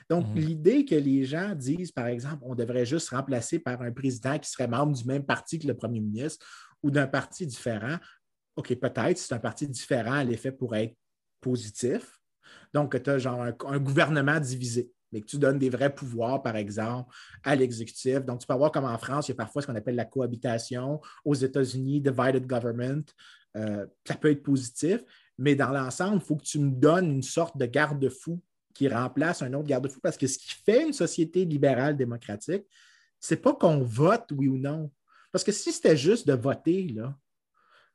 Donc, mhm. l'idée que les gens disent, par exemple, on devrait juste remplacer par un président qui serait membre du même parti que le premier ministre ou d'un parti différent, OK, peut-être c'est un parti différent, l'effet pourrait être positif. Donc, tu as genre un, gouvernement divisé, mais que tu donnes des vrais pouvoirs, par exemple, à l'exécutif. Donc, tu peux voir comme en France, il y a parfois ce qu'on appelle la cohabitation. Aux États-Unis, divided government. Euh, ça peut être positif, mais dans l'ensemble, il faut que tu me donnes une sorte de garde-fou qui remplace un autre garde-fou parce que ce qui fait une société libérale démocratique, c'est pas qu'on vote oui ou non. Parce que si c'était juste de voter,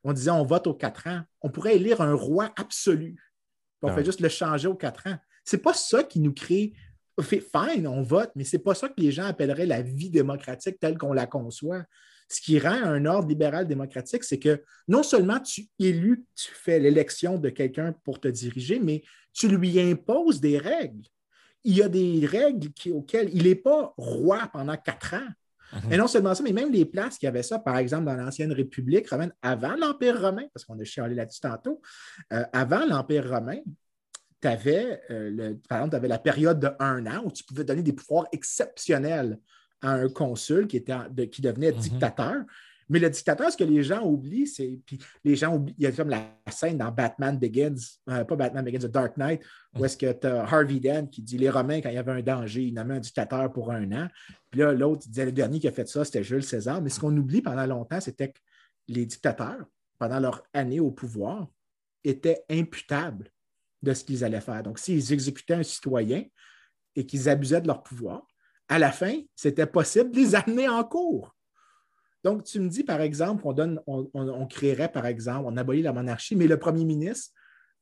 on disait on vote aux quatre ans, on pourrait élire un roi absolu. On fait juste le changer aux quatre ans. C'est pas ça qui nous crée. Fine, on vote, mais c'est pas ça que les gens appelleraient la vie démocratique telle qu'on la conçoit. Ce qui rend un ordre libéral démocratique, c'est que non seulement tu élus, tu fais l'élection de quelqu'un pour te diriger, mais tu lui imposes des règles. Il y a des règles auxquelles il n'est pas roi pendant quatre ans. Mhm. Et non seulement ça, mais même les places qui avaient ça, par exemple, dans l'ancienne République romaine, avant l'Empire romain, parce qu'on a chialé là-dessus tantôt, euh, avant l'Empire romain, tu avais, euh, par exemple, tu avais la période de un an où tu pouvais donner des pouvoirs exceptionnels à un consul qui, était, qui devenait mhm. dictateur. Mais le dictateur, ce que les gens oublient, c'est. Puis les gens oublient. Il y a comme la scène dans Batman Begins, euh, pas Batman Begins, The Dark Knight, où est-ce que tu as Harvey Dent qui dit les Romains, quand il y avait un danger, ils nommaient un dictateur pour un an. Puis là, l'autre, il disait le dernier qui a fait ça, c'était Jules César. Mais ce qu'on oublie pendant longtemps, c'était que les dictateurs, pendant leur année au pouvoir, étaient imputables de ce qu'ils allaient faire. Donc, s'ils exécutaient un citoyen et qu'ils abusaient de leur pouvoir, à la fin, c'était possible de les amener en cours. Donc, tu me dis, par exemple, qu'on donne, on, créerait, par exemple, on abolit la monarchie, mais le premier ministre,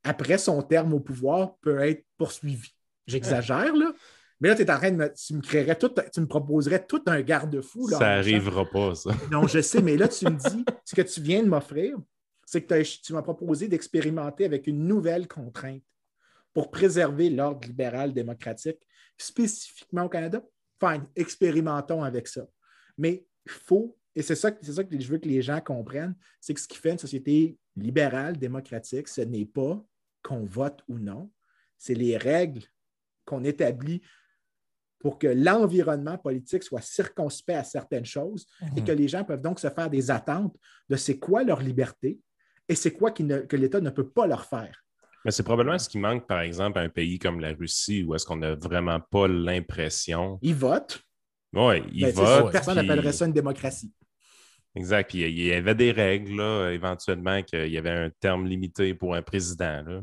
après son terme au pouvoir, peut être poursuivi. J'exagère, là. Mais là, tu es en train de me, tu me créerais tout, tu me proposerais tout un garde-fou. Ça n'arrivera pas, ça. Non, je sais, mais là, tu me dis, ce que tu viens de m'offrir, c'est que tu m'as proposé d'expérimenter avec une nouvelle contrainte pour préserver l'ordre libéral démocratique, spécifiquement au Canada. Fine, expérimentons avec ça. Mais il faut et c'est ça, ça que je veux que les gens comprennent, c'est que ce qui fait une société libérale, démocratique, ce n'est pas qu'on vote ou non, c'est les règles qu'on établit pour que l'environnement politique soit circonspect à certaines choses et mhm. que les gens peuvent donc se faire des attentes de c'est quoi leur liberté et c'est quoi que l'État ne peut pas leur faire. Mais c'est probablement ce qui manque, par exemple, à un pays comme la Russie, où est-ce qu'on n'a vraiment pas l'impression. Ils votent. Oui, ils ben, votent. Personne n'appellerait ça une démocratie. Exact. Puis il y avait des règles, là, éventuellement, qu'il y avait un terme limité pour un président. Là.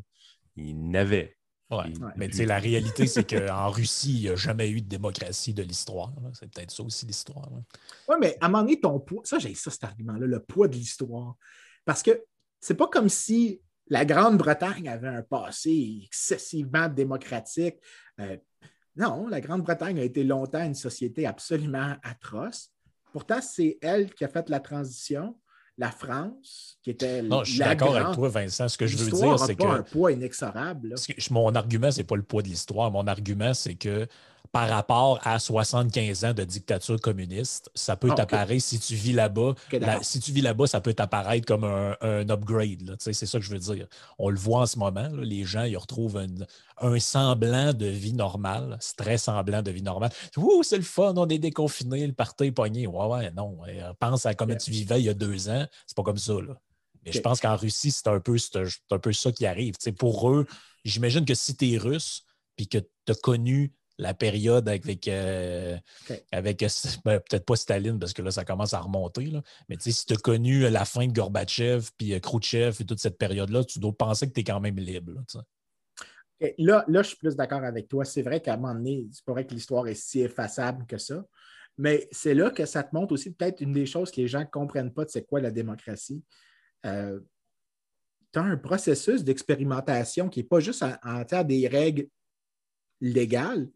Il n'avait. Ouais. Mais la réalité, c'est qu'en Russie, il n'y a jamais eu de démocratie de l'histoire. C'est peut-être ça aussi l'histoire. Oui, mais à un moment donné, ton poids, ça, j'ai ça, cet argument-là, le poids de l'histoire. Parce que c'est pas comme si la Grande-Bretagne avait un passé excessivement démocratique. Euh, non, la Grande-Bretagne a été longtemps une société absolument atroce. Pourtant, c'est elle qui a fait la transition. La France, qui était. Non, je suis d'accord avec toi, Vincent. Ce que je veux dire, c'est que. un poids inexorable. Mon argument, ce n'est pas le poids de l'histoire. Mon argument, c'est que par rapport à 75 ans de dictature communiste, ça peut t'apparaître si tu vis là-bas. si tu vis là-bas, ça peut t'apparaître comme un, upgrade. C'est ça que je veux dire. On le voit en ce moment. les gens ils retrouvent un, semblant de vie normale, c'est très semblant de vie normale. Ouh, c'est le fun, on est déconfiné, le parti est pogné. Ouais, ouais, non. Pense à comment tu vivais il y a deux ans. C'est pas comme ça. Mais je pense qu'en Russie, c'est un, peu, un peu ça qui arrive. pour eux, j'imagine que si tu es russe puis que tu as connu la période avec, euh, avec euh, ben, peut-être pas Staline, parce que là, ça commence à remonter. Là. Mais si tu as connu la fin de Gorbatchev, puis euh, Khrouchtchev et toute cette période-là, tu dois penser que tu es quand même libre. Là, là, je suis plus d'accord avec toi. C'est vrai qu'à un moment donné, c'est pas vrai que l'histoire est si effaçable que ça. Mais c'est là que ça te montre aussi peut-être une des choses que les gens ne comprennent pas de c'est quoi la démocratie. tu as un processus d'expérimentation qui n'est pas juste en, en termes des règles légales,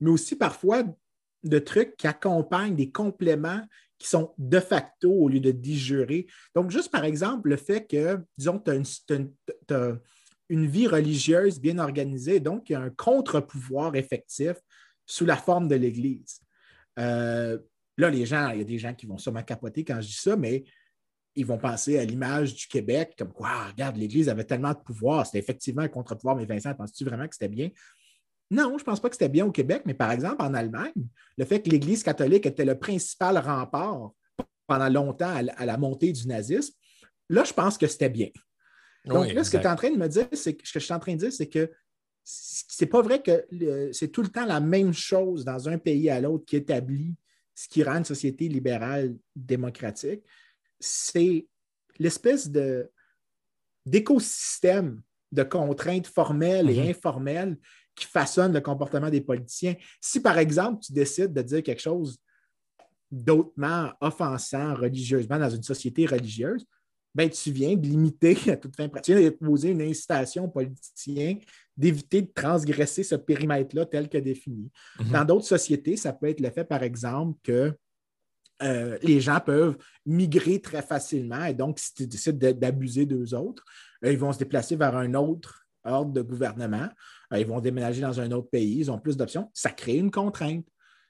mais aussi parfois de trucs qui accompagnent des compléments qui sont de facto au lieu de digérer. Donc, juste par exemple, le fait que, disons, tu as, une vie religieuse bien organisée, donc il y a un contre-pouvoir effectif sous la forme de l'Église. Euh, là, les gens, il y a des gens qui vont sûrement capoter quand je dis ça, mais ils vont penser à l'image du Québec, comme quoi, regarde, l'Église avait tellement de pouvoir, c'était effectivement un contre-pouvoir, mais Vincent, penses-tu vraiment que c'était bien? Non, je ne pense pas que c'était bien au Québec, mais par exemple, en Allemagne, le fait que l'Église catholique était le principal rempart pendant longtemps à la montée du nazisme, là, je pense que c'était bien. Donc, là, ce que tu es en train de me dire, c'est que ce que je suis en train de dire, c'est que c'est pas vrai que c'est tout le temps la même chose dans un pays à l'autre qui établit ce qui rend une société libérale démocratique. C'est l'espèce de d'écosystème de contraintes formelles et mhm. informelles qui façonnent le comportement des politiciens. Si, par exemple, tu décides de dire quelque chose d'autrement offensant religieusement dans une société religieuse, ben, tu viens de limiter à toute fin pratique, de poser une incitation aux politiciens d'éviter de transgresser ce périmètre-là tel que défini. Mhm. Dans d'autres sociétés, ça peut être le fait, par exemple, que euh, les gens peuvent migrer très facilement et donc, si tu décides d'abuser d'eux autres, euh, ils vont se déplacer vers un autre ordre de gouvernement, ils vont déménager dans un autre pays, ils ont plus d'options. Ça crée une contrainte.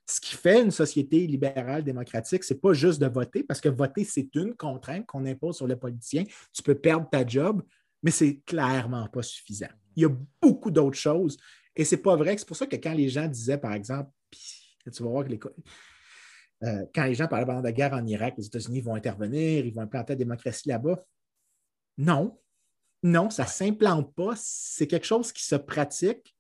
Ce qui fait une société libérale démocratique, ce n'est pas juste de voter, parce que voter, c'est une contrainte qu'on impose sur les politiciens. Tu peux perdre ta job, mais c'est clairement pas suffisant. Il y a beaucoup d'autres choses. Et c'est pas vrai. C'est pour ça que quand les gens disaient, par exemple, tu vas voir que les, euh, quand les gens parlaient pendant la guerre en Irak, les États-Unis vont intervenir, ils vont implanter la démocratie là-bas. Non, non, ça ne s'implante pas. C'est quelque chose qui se pratique,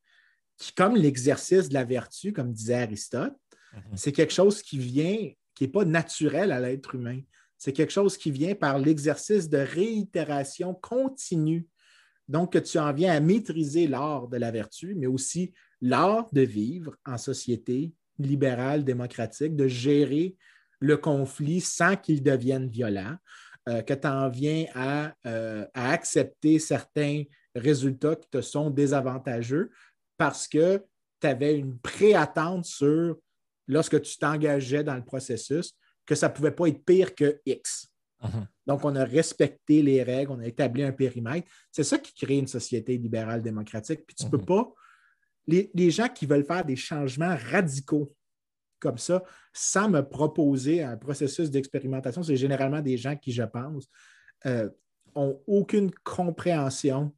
qui, comme l'exercice de la vertu, comme disait Aristote, mhm. c'est quelque chose qui vient, qui n'est pas naturel à l'être humain. C'est quelque chose qui vient par l'exercice de réitération continue. Donc, que tu en viens à maîtriser l'art de la vertu, mais aussi l'art de vivre en société libérale, démocratique, de gérer le conflit sans qu'il devienne violent, euh, que tu en viens euh, à, accepter certains résultats qui te sont désavantageux parce que tu avais une préattente sur, lorsque tu t'engageais dans le processus, que ça ne pouvait pas être pire que X. Mhm. Donc, on a respecté les règles, on a établi un périmètre. C'est ça qui crée une société libérale démocratique. Puis tu ne peux mhm. pas les, gens qui veulent faire des changements radicaux comme ça, sans me proposer un processus d'expérimentation, c'est généralement des gens qui, je pense, euh, ont aucune compréhension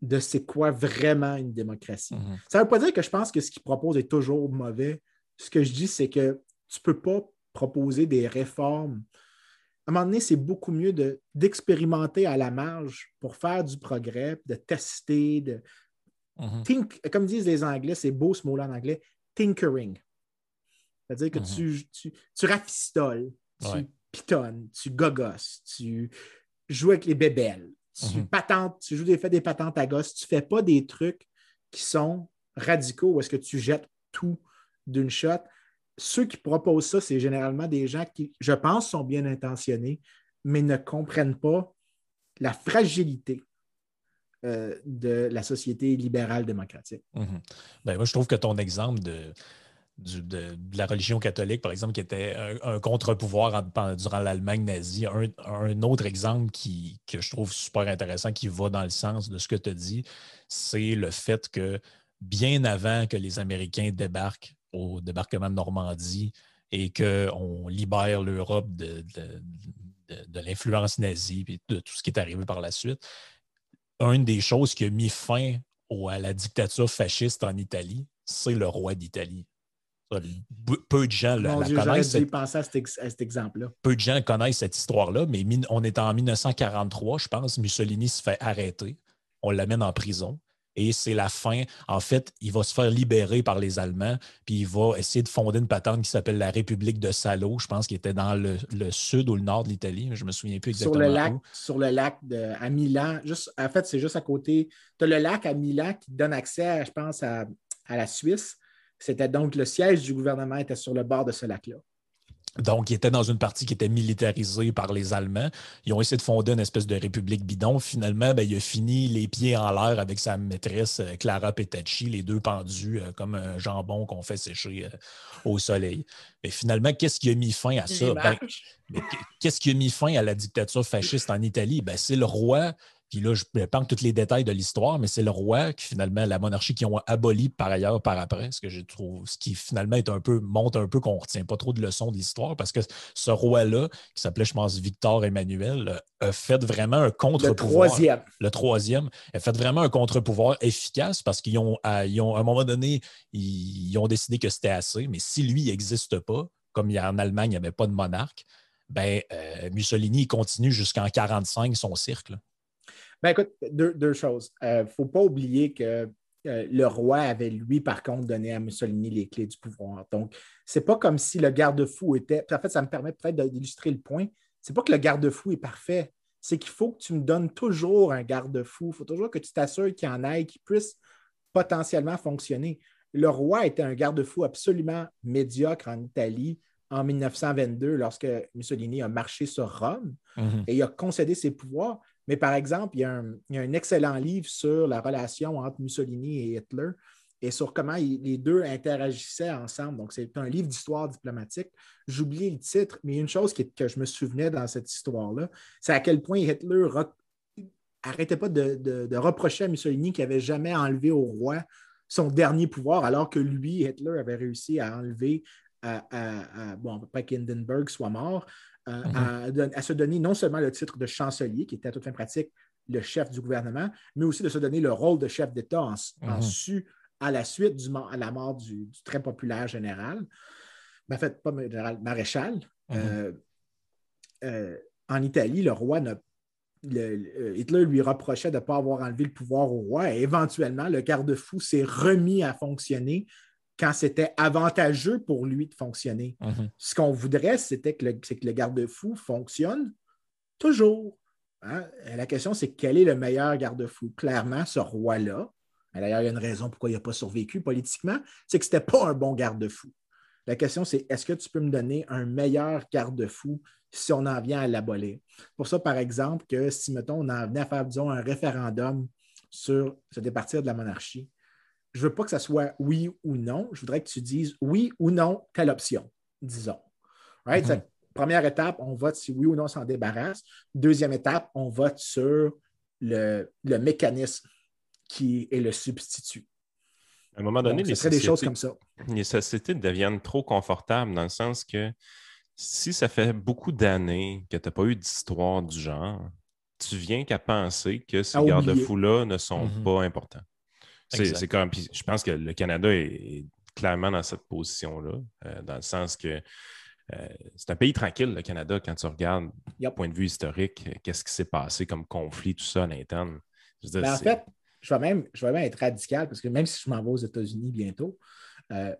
de c'est quoi vraiment une démocratie. Mhm. Ça ne veut pas dire que je pense que ce qu'ils proposent est toujours mauvais. Ce que je dis, c'est que tu ne peux pas proposer des réformes. À un moment donné, c'est beaucoup mieux d'expérimenter à la marge pour faire du progrès, de tester, de, Mhm. comme disent les Anglais, c'est beau ce mot-là en anglais, tinkering. C'est-à-dire que mhm. tu, tu, rafistoles, tu pitonnes, tu gogosses, tu joues avec les bébelles, tu mhm. patentes, tu joues des, fais des patentes à gosse, tu ne fais pas des trucs qui sont radicaux ou est-ce que tu jettes tout d'une shot. Ceux qui proposent ça, c'est généralement des gens qui, je pense, sont bien intentionnés, mais ne comprennent pas la fragilité euh, de la société libérale démocratique. Mhm. ben, moi, je trouve que ton exemple de, de, la religion catholique, par exemple, qui était un, contre-pouvoir durant l'Allemagne nazie, un, autre exemple qui, que je trouve super intéressant, qui va dans le sens de ce que tu dit, c'est le fait que bien avant que les Américains débarquent au débarquement de Normandie et qu'on libère l'Europe de, de l'influence nazie et de tout ce qui est arrivé par la suite, une des choses qui a mis fin à la dictature fasciste en Italie, c'est le roi d'Italie. Peu de gens la, connaissent. à cet, exemple-là. Peu de gens connaissent cette histoire-là, mais on est en 1943, je pense. Mussolini se fait arrêter. On l'amène en prison et c'est la fin. En fait, il va se faire libérer par les Allemands, puis il va essayer de fonder une patente qui s'appelle la République de Salo, je pense qu'il était dans le, sud ou le nord de l'Italie, je ne me souviens plus exactement. Sur le lac, sur le lac de, à Milan, juste, en fait, c'est juste à côté. Tu as le lac à Milan qui donne accès, je pense, à, à la Suisse. C'était donc le siège du gouvernement était sur le bord de ce lac-là. Donc, il était dans une partie qui était militarisée par les Allemands. Ils ont essayé de fonder une espèce de république bidon. Finalement, ben, il a fini les pieds en l'air avec sa maîtresse euh, Clara Petacci, les deux pendus euh, comme un jambon qu'on fait sécher euh, au soleil. Mais finalement, qu'est-ce qui a mis fin à ça? Ben, qu'est-ce qui a mis fin à la dictature fasciste en Italie? Ben, c'est le roi puis là, je ne pas tous les détails de l'histoire, mais c'est le roi qui, finalement, la monarchie qui ont aboli par ailleurs, par après, ce que je trouve, ce qui finalement est un peu, montre un peu qu'on ne retient pas trop de leçons de l'histoire, parce que ce roi-là, qui s'appelait, je pense, Victor Emmanuel, a fait vraiment un contre-pouvoir. Le troisième. Le troisième. A fait vraiment un contre-pouvoir efficace parce qu'ils ont, à, ont, à un moment donné, ils, ont décidé que c'était assez, mais si lui n'existe pas, comme il y a en Allemagne, il n'y avait pas de monarque, ben, euh, Mussolini continue jusqu'en 1945 son cercle. Ben écoute, deux, choses. Il euh, ne faut pas oublier que euh, le roi avait, lui, par contre, donné à Mussolini les clés du pouvoir. Donc, ce n'est pas comme si le garde-fou était. En fait, ça me permet peut-être d'illustrer le point. Ce n'est pas que le garde-fou est parfait. C'est qu'il faut que tu me donnes toujours un garde-fou. Il faut toujours que tu t'assures qu'il y en ait qui puisse potentiellement fonctionner. Le roi était un garde-fou absolument médiocre en Italie en 1922 lorsque Mussolini a marché sur Rome mhm. et il a concédé ses pouvoirs. Mais par exemple, il y, a un, excellent livre sur la relation entre Mussolini et Hitler et sur comment les deux interagissaient ensemble. Donc, c'est un livre d'histoire diplomatique. J'oublie le titre, mais une chose que je me souvenais dans cette histoire-là, c'est à quel point Hitler n'arrêtait pas de, reprocher à Mussolini qu'il n'avait jamais enlevé au roi son dernier pouvoir, alors que lui, Hitler, avait réussi à enlever, à, bon, pas qu'Hindenburg soit mort, mm-hmm. à, se donner non seulement le titre de chancelier, qui était à toute fin pratique le chef du gouvernement, mais aussi de se donner le rôle de chef d'État en, mm-hmm. su à la suite du, à la mort du, très populaire général, ben, en fait, pas général, maréchal. Mm-hmm. Euh, euh, en Italie, le roi n'a euh, Hitler lui reprochait de ne pas avoir enlevé le pouvoir au roi et éventuellement, le garde-fou s'est remis à fonctionner quand c'était avantageux pour lui de fonctionner. Mhm. Ce qu'on voudrait, c'était que le, que le garde-fou fonctionne toujours. Hein. La question, c'est quel est le meilleur garde-fou? Clairement, ce roi-là, d'ailleurs, il y a une raison pourquoi il n'a pas survécu politiquement, c'est que ce n'était pas un bon garde-fou. La question, c'est est-ce que tu peux me donner un meilleur garde-fou si on en vient à l'abolir? Pour ça, par exemple, que si, mettons, on en venait à faire, disons, un référendum sur se départir de la monarchie, je ne veux pas que ça soit oui ou non. Je voudrais que tu dises oui ou non, telle option, disons. Mm-hmm. Première étape, on vote si oui ou non s'en débarrasse. Deuxième étape, on vote sur le, mécanisme qui est le substitut. À un moment donné, les, des choses comme ça. les sociétés deviennent trop confortables dans le sens que si ça fait beaucoup d'années que tu n'as pas eu d'histoire du genre, tu viens qu'à penser que ces garde-fous-là ne sont mhm. pas importants. C'est comme. je pense que le Canada est, clairement dans cette position-là, euh, dans le sens que euh, c'est un pays tranquille, le Canada, quand tu regardes du point de vue historique, qu'est-ce qui s'est passé comme conflit, tout ça à l'interne. Ben, en fait, je vais, même, je vais même être radical parce que même si je m'en vais aux États-Unis bientôt, euh,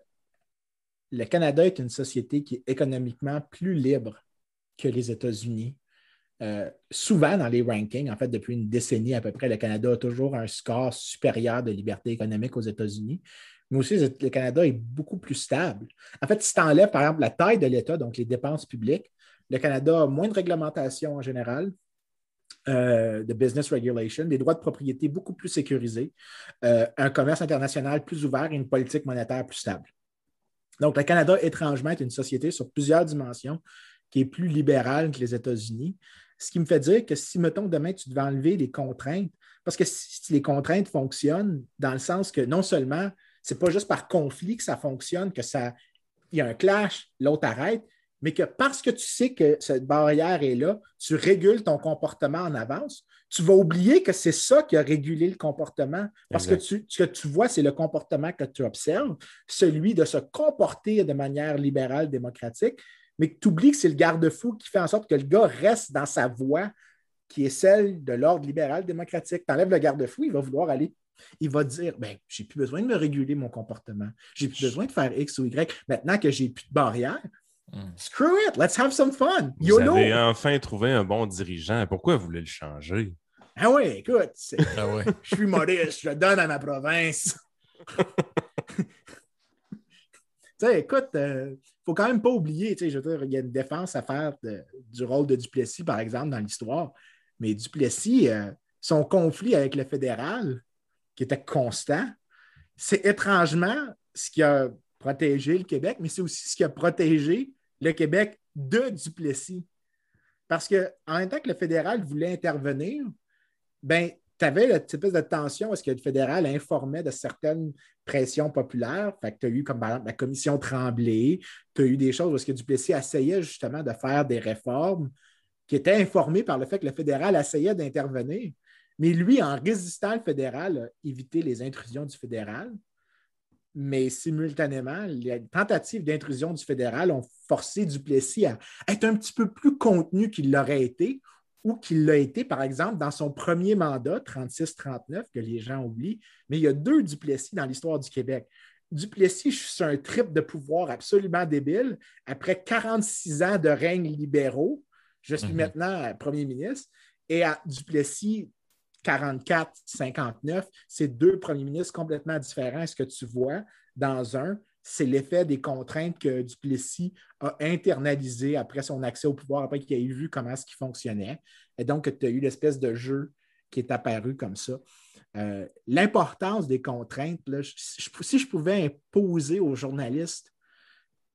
le Canada est une société qui est économiquement plus libre que les États-Unis. Euh, souvent dans les rankings, en fait, depuis une décennie à peu près, le Canada a toujours un score supérieur de liberté économique aux États-Unis. Mais aussi, le Canada est beaucoup plus stable. En fait, si tu enlèves, par exemple, la taille de l'État, donc les dépenses publiques, le Canada a moins de réglementation en général, euh, de business regulation, des droits de propriété beaucoup plus sécurisés, euh, un commerce international plus ouvert et une politique monétaire plus stable. Donc, le Canada, étrangement, est une société sur plusieurs dimensions qui est plus libérale que les États-Unis. Ce qui me fait dire que si, mettons, demain, tu devais enlever les contraintes, parce que si les contraintes fonctionnent dans le sens que non seulement ce n'est pas juste par conflit que ça fonctionne, que ça, il y a un clash, l'autre arrête, mais que parce que tu sais que cette barrière est là, tu régules ton comportement en avance, tu vas oublier que c'est ça qui a régulé le comportement. Parce que tu, ce que tu vois, c'est le comportement que tu observes, celui de se comporter de manière libérale, démocratique, mais que tu oublies que c'est le garde-fou qui fait en sorte que le gars reste dans sa voie qui est celle de l'ordre libéral démocratique. Tu enlèves le garde-fou, il va vouloir aller il va dire ben, j'ai plus besoin de me réguler mon comportement. J'ai plus besoin de faire X ou Y. Maintenant que j'ai plus de barrière, Hmm. Screw it, let's have some fun. Vous avez enfin trouvé un bon dirigeant. Pourquoi vous voulez le changer? Ah oui, écoute, ah je suis modeste, je donne à ma province. tu sais, écoute, euh, faut quand même pas oublier, je veux dire, il y a une défense à faire du rôle de Duplessis, par exemple, dans l'histoire. Mais Duplessis, euh, son conflit avec le fédéral, qui était constant, c'est étrangement ce qui a protégé le Québec, mais c'est aussi ce qui a protégé le Québec de Duplessis. Parce qu'en même temps que le fédéral voulait intervenir, ben, tu avais cette espèce de tension est-ce que le fédéral informait de certaines pressions populaires? Fait que tu as eu, comme par exemple, la commission Tremblay, tu as eu des choses où est-ce que Duplessis essayait justement de faire des réformes qui étaient informées par le fait que le fédéral essayait d'intervenir. Mais lui, en résistant le fédéral, a évité les intrusions du fédéral mais simultanément, les tentatives d'intrusion du fédéral ont forcé Duplessis à être un petit peu plus contenu qu'il l'aurait été ou qu'il l'a été, par exemple, dans son premier mandat, 36-39, que les gens oublient. Mais il y a deux Duplessis dans l'histoire du Québec. Duplessis, c'est un trip de pouvoir absolument débile. Après 46 ans de règne libéraux, je suis mhm. maintenant premier ministre. Et à Duplessis, 44-59, c'est deux premiers ministres complètement différents. Ce que tu vois dans un, c'est l'effet des contraintes que Duplessis a internalisé après son accès au pouvoir, après qu'il ait vu comment ce qui fonctionnait. Et donc, tu as eu l'espèce de jeu qui est apparu comme ça. Euh, l'importance des contraintes, si je pouvais imposer aux journalistes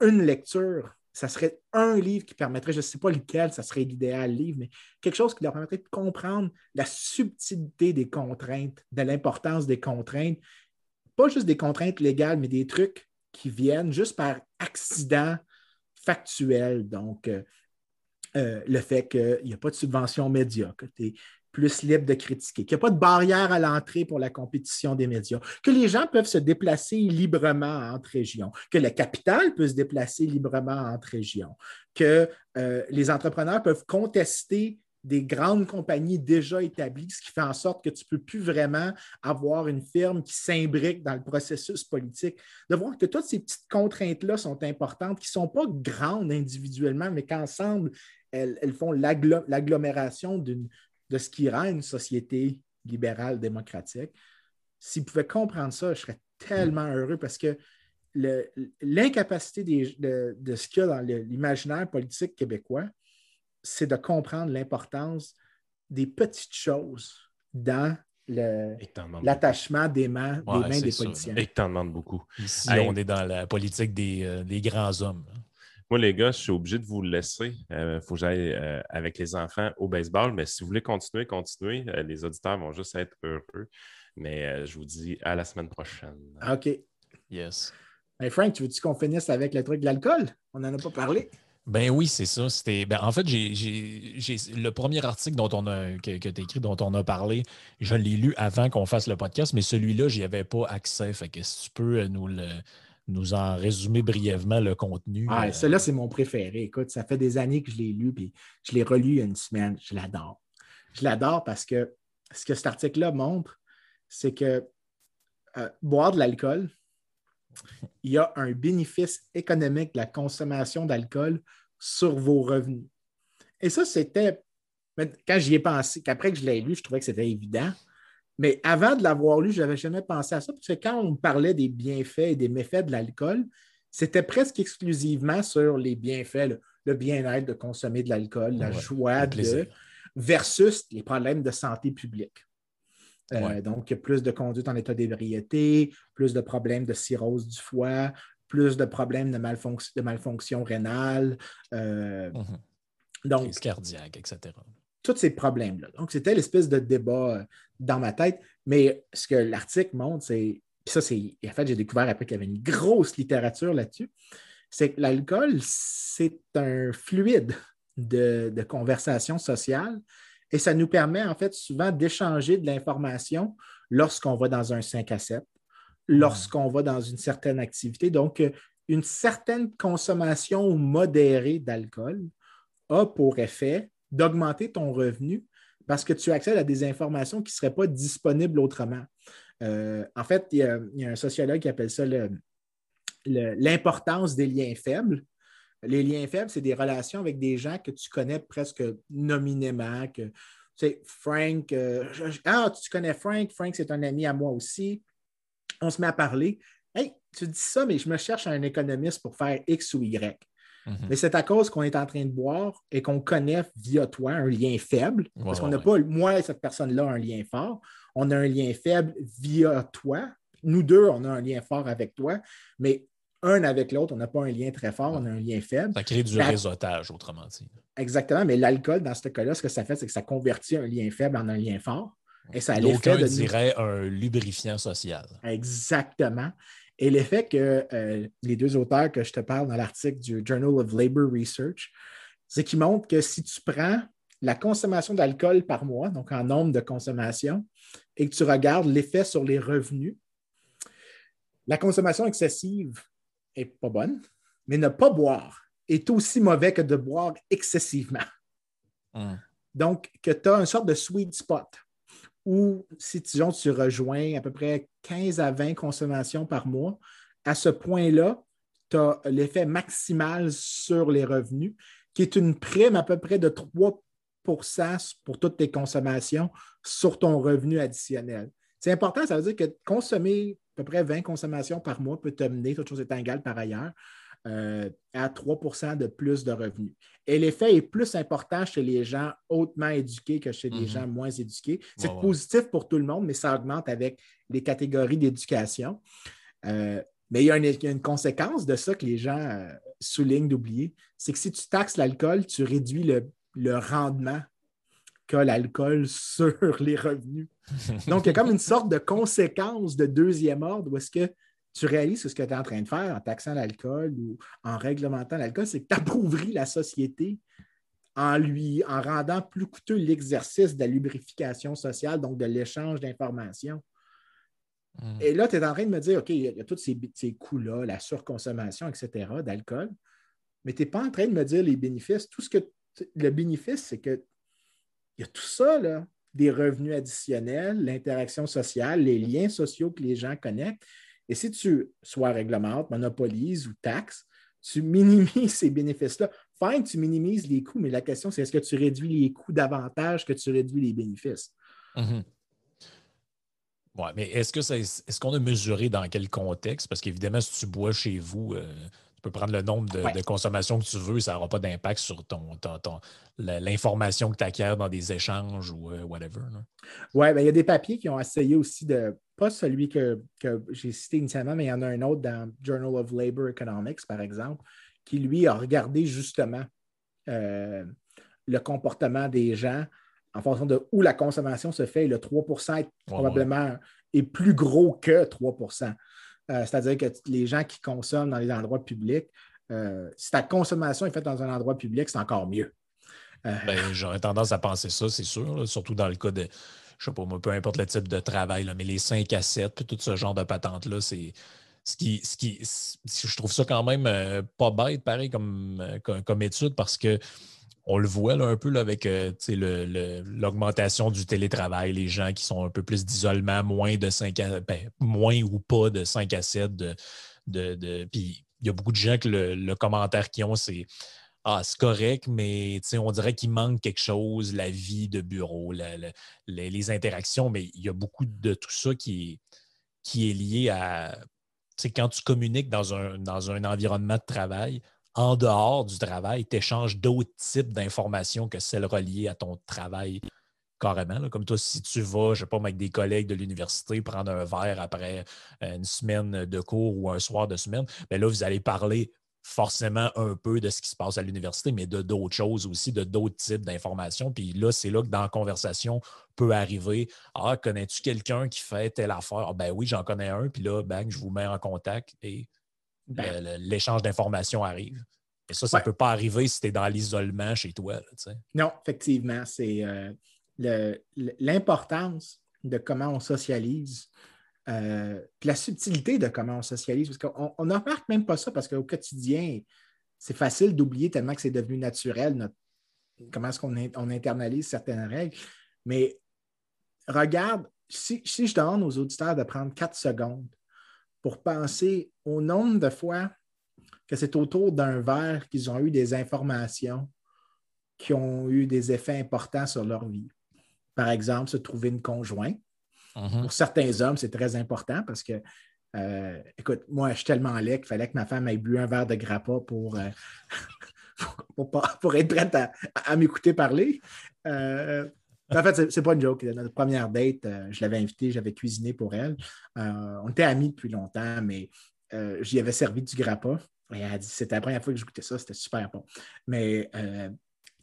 une lecture, ça serait un livre qui permettrait, je ne sais pas lequel, ça serait l'idéal livre, mais quelque chose qui leur permettrait de comprendre la subtilité des contraintes, de l'importance des contraintes, pas juste des contraintes légales, mais des trucs qui viennent juste par accident factuel. Donc, euh, euh, le fait qu'il n'y a pas de subvention média, que tu es plus libre de critiquer, qu'il n'y a pas de barrière à l'entrée pour la compétition des médias, que les gens peuvent se déplacer librement entre régions, que le capital peut se déplacer librement entre régions, que euh, les entrepreneurs peuvent contester des grandes compagnies déjà établies, ce qui fait en sorte que tu ne peux plus vraiment avoir une firme qui s'imbrique dans le processus politique. De voir que toutes ces petites contraintes-là sont importantes, qui ne sont pas grandes individuellement, mais qu'ensemble, elles, font l'agglomération de ce qui rend une société libérale démocratique. S'ils pouvaient comprendre ça, je serais tellement heureux parce que l'incapacité de, de, ce qu'il y a dans l'imaginaire politique québécois, c'est de comprendre l'importance des petites choses dans l'attachement des mains, des, mains des politiciens. Et que t'en demandes beaucoup. Ici, on est dans la politique des, euh, des, grands hommes. Moi, les gars, je suis obligé de vous laisser. Il euh, faut que j'aille euh, avec les enfants au baseball. Mais si vous voulez continuer, continuez. les auditeurs vont juste être heureux. Mais je vous dis à la semaine prochaine. OK. Yes. Frank, tu veux-tu qu'on finisse avec le truc de l'alcool? On n'en a pas parlé. Ben oui, c'est ça. C'était. Ben, en fait, j'ai, le premier article dont on a, que, tu as écrit, dont on a parlé, je l'ai lu avant qu'on fasse le podcast, mais celui-là, j'y avais pas accès. Fait que si tu peux euh, nous le, nous en résumer brièvement le contenu. Ah, celui-là, c'est mon préféré. Écoute, ça fait des années que je l'ai lu, puis je l'ai relu il y a une semaine. Je l'adore. Je l'adore parce que ce que cet article-là montre, c'est que euh, boire de l'alcool, il y a un bénéfice économique de la consommation d'alcool sur vos revenus. Et ça, c'était, quand j'y ai pensé, qu'après que je l'ai lu, je trouvais que c'était évident. Mais avant de l'avoir lu, je n'avais jamais pensé à ça, parce que quand on parlait des bienfaits et des méfaits de l'alcool, c'était presque exclusivement sur les bienfaits, le, bien-être de consommer de l'alcool, la joie de, versus les problèmes de santé publique. Euh, donc, plus de conduite en état d'ébriété, plus de problèmes de cirrhose du foie, plus de problèmes de, malfonction, de malfonction rénale. Euh, mhm. donc, cardiaque, etc. Tous ces problèmes-là. Donc, c'était l'espèce de débat euh, dans ma tête. Mais ce que l'article montre, c'est. Puis ça, c'est. En fait, j'ai découvert après qu'il y avait une grosse littérature là-dessus. C'est que l'alcool, c'est un fluide de, de conversation sociale et ça nous permet en fait souvent d'échanger de l'information lorsqu'on va dans un 5 à 7, lorsqu'on va dans une certaine activité. Donc, euh, une certaine consommation modérée d'alcool a pour effet d'augmenter ton revenu parce que tu accèdes à des informations qui ne seraient pas disponibles autrement. Euh, en fait, il y, a, un sociologue qui appelle ça l'importance des liens faibles. Les liens faibles, c'est des relations avec des gens que tu connais presque nominément, que tu Frank, euh, ah, tu connais Frank, Frank, c'est un ami à moi aussi. On se met à parler. Hey, tu dis ça, mais je me cherche un économiste pour faire X ou Y. Mhm. Mais c'est à cause qu'on est en train de boire et qu'on connaît via toi un lien faible. parce qu'on n'a pas, moi et cette personne-là, un lien fort. On a un lien faible via toi. Nous deux, on a un lien fort avec toi. Mais un avec l'autre, on n'a pas un lien très fort, on a un lien faible. Ça crée du réseautage, autrement dit. Exactement, mais l'alcool, dans ce cas-là, ce que ça fait, c'est que ça convertit un lien faible en un lien fort. Et ça a l'effet de. dirait un lubrifiant social. Exactement. Et l'effet que euh, les deux auteurs que je te parle dans l'article du Journal of Labor Research, c'est qu'ils montrent que si tu prends la consommation d'alcool par mois, donc en nombre de consommation, et que tu regardes l'effet sur les revenus, la consommation excessive n'est pas bonne, mais ne pas boire est aussi mauvais que de boire excessivement. Hmm. Donc, que tu as une sorte de sweet spot où, si tu rejoins à peu près 15 à 20 consommations par mois, à ce point-là, tu as l'effet maximal sur les revenus, qui est une prime à peu près de 3% pour toutes tes consommations sur ton revenu additionnel. C'est important, ça veut dire que consommer peu près 20 consommations par mois peut te mener, toute chose étant égale par ailleurs, euh, à 3% de plus de revenus. Et l'effet est plus important chez les gens hautement éduqués que chez les mhm. gens moins éduqués. C'est positif pour tout le monde, mais ça augmente avec les catégories d'éducation. Euh, mais il y, a une, conséquence de ça que les gens euh, soulignent d'oublier, c'est que si tu taxes l'alcool, tu réduis le, le rendement qu'a l'alcool sur les revenus. Donc, il y a comme une sorte de conséquence de deuxième ordre où est-ce que tu réalises ce que tu es en train de faire en taxant l'alcool ou en réglementant l'alcool, c'est que tu appauvris la société en lui, en rendant plus coûteux l'exercice de la lubrification sociale, donc de l'échange d'informations. Hmm. Et là, tu es en train de me dire, OK, il y a, tous ces, ces coûts-là, la surconsommation, etc., d'alcool, mais tu n'es pas en train de me dire les bénéfices. Tout ce que le bénéfice, c'est que il y a tout ça, là, des revenus additionnels, l'interaction sociale, les liens sociaux que les gens connectent. Et si tu, soit réglementes, monopolises ou taxes, tu minimises ces bénéfices-là. Fine, tu minimises les coûts, mais la question, c'est est-ce que tu réduis les coûts davantage que tu réduis les bénéfices? Mm-hmm. Oui, mais est-ce que est-ce qu'on a mesuré dans quel contexte? Parce qu'évidemment, si tu bois chez vous, euh, peux prendre le nombre de, consommations que tu veux, ça n'aura pas d'impact sur ton, l'information que tu acquiers dans des échanges ou euh, whatever. Oui, ben, il y a des papiers qui ont essayé aussi de pas celui que, j'ai cité initialement, mais il y en a un autre dans Journal of Labor Economics, par exemple, qui lui a regardé justement euh, le comportement des gens en fonction de où la consommation se fait. le 3% est probablement est plus gros que 3 euh, C'est-à-dire que les gens qui consomment dans les endroits publics, euh, si ta consommation est faite dans un endroit public, c'est encore mieux. Ben, j'aurais tendance à penser ça, c'est sûr, surtout dans le cas de je sais pas moi, peu importe le type de travail, mais les 5 à 7, puis tout ce genre de patentes-là, c'est. Ce qui, ce qui, je trouve ça quand même euh, pas bête, pareil, comme, euh, comme, étude, parce que on le voit un peu avec euh, l'augmentation du télétravail, les gens qui sont un peu plus d'isolement, moins de 5 à ben, moins ou pas de 5 à 7 de, puis il y a beaucoup de gens que le commentaire qu'ils ont, c'est ah, c'est correct, mais on dirait qu'il manque quelque chose, la vie de bureau, les, interactions, mais il y a beaucoup de tout ça qui est, lié à quand tu communiques dans un, dans un environnement de travail, en dehors du travail, tu échanges d'autres types d'informations que celles reliées à ton travail carrément. Comme toi, si tu vas, je ne sais pas, avec des collègues de l'université, prendre un verre après euh, une semaine de cours ou un soir de semaine, bien là, vous allez parler forcément un peu de ce qui se passe à l'université, mais de d'autres choses aussi, de d'autres types d'informations. Puis là, c'est là que dans la conversation peut arriver Ah, connais-tu quelqu'un qui fait telle affaire? Ah, ben oui, j'en connais un. Puis là, bang, je vous mets en contact et. L'échange d'informations arrive. Et ça, ça ne peut pas arriver si tu es dans l'isolement chez toi. non, effectivement, c'est euh, l'importance de comment on socialise euh, la subtilité de comment on socialise, parce qu'on ne remarque même pas ça parce qu'au quotidien, c'est facile d'oublier tellement que c'est devenu naturel, comment est-ce qu'on on internalise certaines règles. Mais regarde, si, si, je demande aux auditeurs de prendre quatre secondes pour penser au nombre de fois que c'est autour d'un verre qu'ils ont eu des informations qui ont eu des effets importants sur leur vie. Par exemple, se trouver une conjointe Mhm. Pour certains hommes, c'est très important parce que, euh, écoute, moi, je suis tellement laid qu'il fallait que ma femme ait bu un verre de grappa pour, euh, pour, être prête à, m'écouter parler. Euh, en fait, c'est pas une joke. Notre première date, je l'avais invitée, j'avais cuisiné pour elle. on était amis depuis longtemps, mais j'y avais servi du grappa. Et elle a dit c'était la première fois que je goûtais ça, c'était super bon. Mais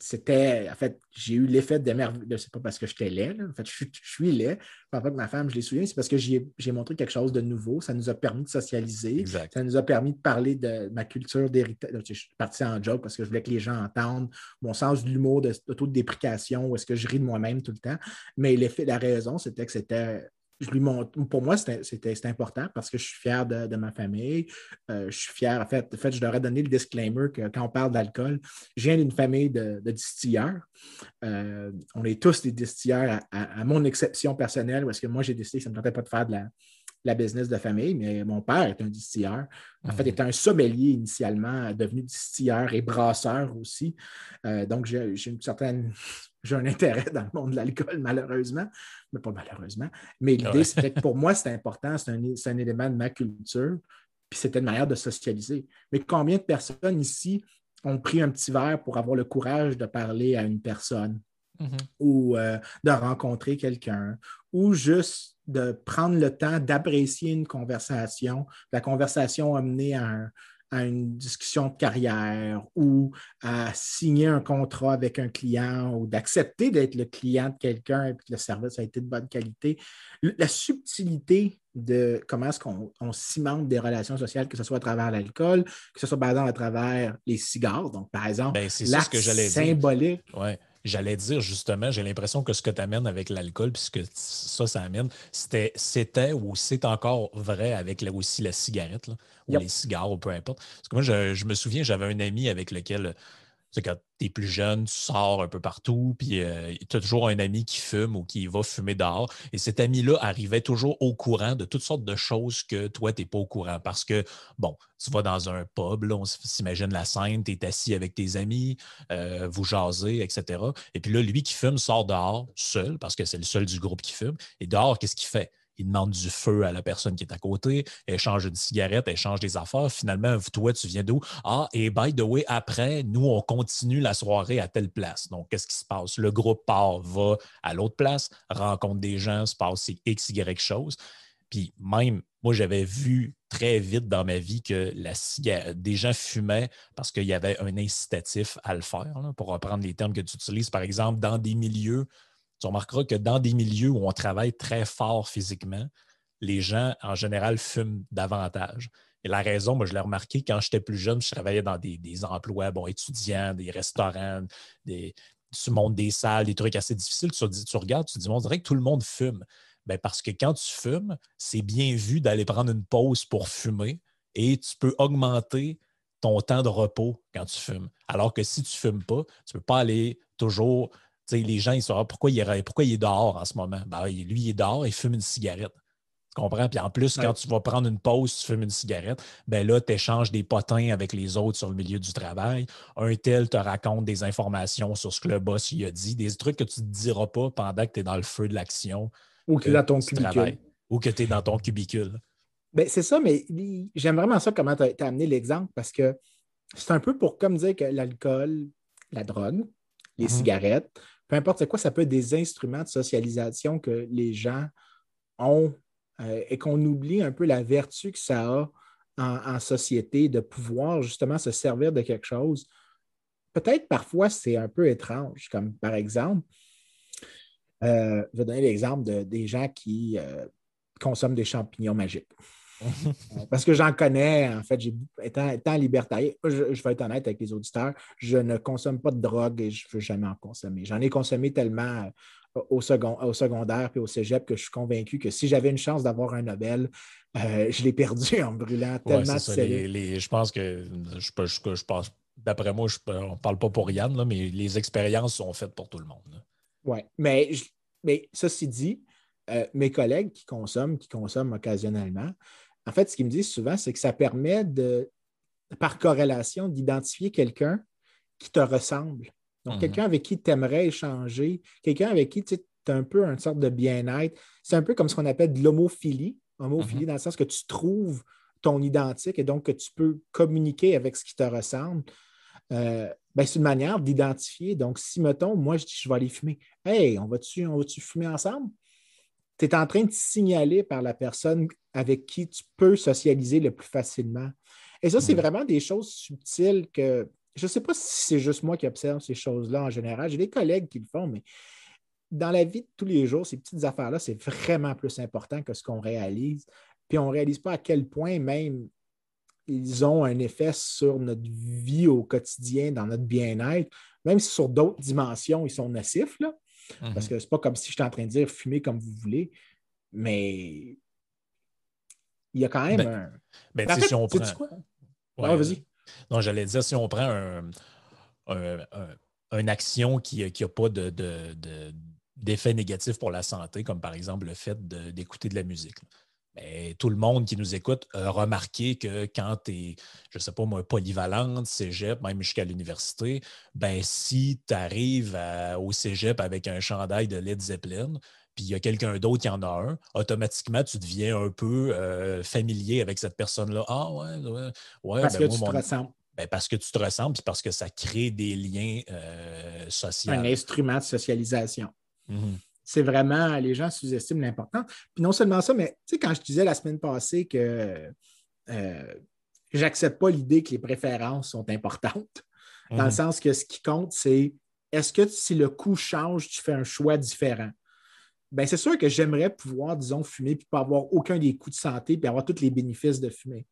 c'était, en fait, j'ai eu l'effet d'émerveillement. C'est pas parce que j'étais laid, en fait, je, suis laid. Ne pas que ma femme, je l'ai souviens, c'est parce que j'ai montré quelque chose de nouveau. Ça nous a permis de socialiser. Ça nous a permis de parler de ma culture d'héritage. Je suis parti en joke parce que je voulais que les gens entendent mon sens de l'humour, de, de, taux de déprécation, ou est-ce que je ris de moi-même tout le temps. Mais l'effet, la raison, c'était que c'était je lui montre, pour moi, c'était important parce que je suis fier de, ma famille. Euh, je suis fier, en fait, en fait, je leur ai donné le disclaimer que quand on parle d'alcool, je viens d'une famille de, distilleurs. Euh, on est tous des distilleurs à, mon exception personnelle parce que moi, j'ai décidé que ça ne me tentait pas de faire de la, business de famille, mais mon père est un distilleur. En fait, il était un sommelier initialement, devenu distilleur et brasseur aussi. Euh, donc, j'ai une certaine j'ai un intérêt dans le monde de l'alcool, malheureusement, mais pas malheureusement. Mais l'idée, c'est que pour moi, c'est important, c'est un, élément de ma culture, puis c'était une manière de socialiser. Mais combien de personnes ici ont pris un petit verre pour avoir le courage de parler à une personne mm-hmm. ou euh, de rencontrer quelqu'un ou juste de prendre le temps d'apprécier une conversation, la conversation amenée à un, à une discussion de carrière ou à signer un contrat avec un client ou d'accepter d'être le client de quelqu'un et que le service a été de bonne qualité. La subtilité de comment est-ce qu'on cimente des relations sociales, que ce soit à travers l'alcool, que ce soit par exemple à travers les cigares. Donc, par exemple, ben, l'acte symbolique. Ouais. J'allais dire justement, j'ai l'impression que ce que tu amènes avec l'alcool, puisque ça, ça amène, c'était ou c'est encore vrai avec aussi la cigarette, ou les cigares, ou peu importe. Parce que moi, je me souviens, j'avais un ami avec lequel c'est quand tu es plus jeune, tu sors un peu partout, puis euh, tu as toujours un ami qui fume ou qui va fumer dehors. Et cet ami-là arrivait toujours au courant de toutes sortes de choses que toi, tu n'es pas au courant. Parce que, bon, tu vas dans un pub, là, on s'imagine la scène, tu es assis avec tes amis, euh, vous jasez, etc. Et puis là, lui qui fume sort dehors seul, parce que c'est le seul du groupe qui fume. Et dehors, qu'est-ce qu'il fait? Il demande du feu à la personne qui est à côté, échange une cigarette, échange des affaires. Finalement, toi, tu viens d'où? Ah, et by the way, après, nous, on continue la soirée à telle place. Donc, qu'est-ce qui se passe? Le groupe part, va à l'autre place, rencontre des gens, se passe X, Y chose. Puis même, moi, j'avais vu très vite dans ma vie que la des gens fumaient parce qu'il y avait un incitatif à le faire, pour reprendre les termes que tu utilises. Par exemple, dans des milieux tu remarqueras que dans des milieux où on travaille très fort physiquement, les gens, en général, fument davantage. Et la raison, moi, je l'ai remarqué quand j'étais plus jeune, je travaillais dans des, emplois bon, étudiants, des restaurants, des, tu montes des salles, des trucs assez difficiles. Tu, tu regardes, tu te dis, on dirait que tout le monde fume. Bien, parce que quand tu fumes, c'est bien vu d'aller prendre une pause pour fumer et tu peux augmenter ton temps de repos quand tu fumes. Alors que si tu ne fumes pas, tu ne peux pas aller toujours les gens, ils sauront pourquoi il, est, pourquoi il est dehors en ce moment? Ben, lui, il est dehors, il fume une cigarette. Tu comprends? Puis en plus, quand tu vas prendre une pause, tu fumes une cigarette, ben là, tu échanges des potins avec les autres sur le milieu du travail. Un tel te raconte des informations sur ce que le boss lui a dit, des trucs que tu ne te diras pas pendant que tu es dans le feu de l'action. Ou que, tu es dans ton cubicule. Ou que tu es dans ton cubicule. Ben, c'est ça, mais j'aime vraiment ça comment tu as, amené l'exemple parce que c'est un peu pour comme dire que l'alcool, la drogue, les mm-hmm. cigarettes, peu importe c'est quoi, ça peut être des instruments de socialisation que les gens ont euh, et qu'on oublie un peu la vertu que ça a en, société de pouvoir justement se servir de quelque chose. Peut-être parfois c'est un peu étrange, comme par exemple, euh, je vais donner l'exemple de, des gens qui euh, consomment des champignons magiques. Parce que j'en connais, en fait, étant, étant libertarien, je, je, vais être honnête avec les auditeurs, je ne consomme pas de drogue et je ne veux jamais en consommer. J'en ai consommé tellement euh, au, second, au secondaire et au cégep que je suis convaincu que si j'avais une chance d'avoir un Nobel, euh, je l'ai perdu en brûlant tellement de Je pense que, je, je, pense, d'après moi, on ne parle pas pour Yann, mais les expériences sont faites pour tout le monde. Oui, mais, mais ceci dit, euh, mes collègues qui consomment, qui consomment occasionnellement, en fait, ce qu'ils me disent souvent, c'est que ça permet de, par corrélation, d'identifier quelqu'un qui te ressemble. Donc, mhm. quelqu'un avec qui tu aimerais échanger, quelqu'un avec qui tu as un peu une sorte de bien-être. C'est un peu comme ce qu'on appelle de l'homophilie. Homophilie, mhm. dans le sens que tu trouves ton identique et donc que tu peux communiquer avec ce qui te ressemble. Euh, ben, c'est une manière d'identifier. Donc, si, mettons, moi, je dis, je vais aller fumer. Hey, on va-tu va fumer ensemble? Tu es en train de signaler par la personne avec qui tu peux socialiser le plus facilement. Et ça, c'est vraiment des choses subtiles que je ne sais pas si c'est juste moi qui observe ces choses-là en général. J'ai des collègues qui le font, mais dans la vie de tous les jours, ces petites affaires-là, c'est vraiment plus important que ce qu'on réalise. Puis on ne réalise pas à quel point même ils ont un effet sur notre vie au quotidien, dans notre bien-être, même si sur d'autres dimensions, ils sont nocifs. Là. Parce mhm. que c'est pas comme si j'étais en train de dire fumez comme vous voulez, mais il y a quand même ben, un. Ben, en si on prend. Quoi? Ouais, vas-y. Non, j'allais dire, si on prend un, une action qui n'a pas de, d'effet négatif pour la santé, comme par exemple le fait d'écouter de, la musique. Mais tout le monde qui nous écoute a remarqué que quand tu es, je ne sais pas moi, polyvalente, cégep, même jusqu'à l'université, ben si tu arrives au cégep avec un chandail de Led Zeppelin, puis il y a quelqu'un d'autre qui en a un, automatiquement, tu deviens un peu euh, familier avec cette personne-là. Ah ouais, ouais, ouais. Parce ben, que tu te ressembles. Ben, parce que tu te ressembles, puis parce que ça crée des liens euh, sociaux. Un instrument de socialisation. Mmh c'est vraiment, les gens sous-estiment l'importance. Puis non seulement ça, mais tu sais, quand je disais la semaine passée que euh, j'accepte pas l'idée que les préférences sont importantes, dans le mhm. sens que ce qui compte, c'est est-ce que si le coût change, tu fais un choix différent? Bien, c'est sûr que j'aimerais pouvoir, disons, fumer puis pas avoir aucun des coûts de santé puis avoir tous les bénéfices de fumer.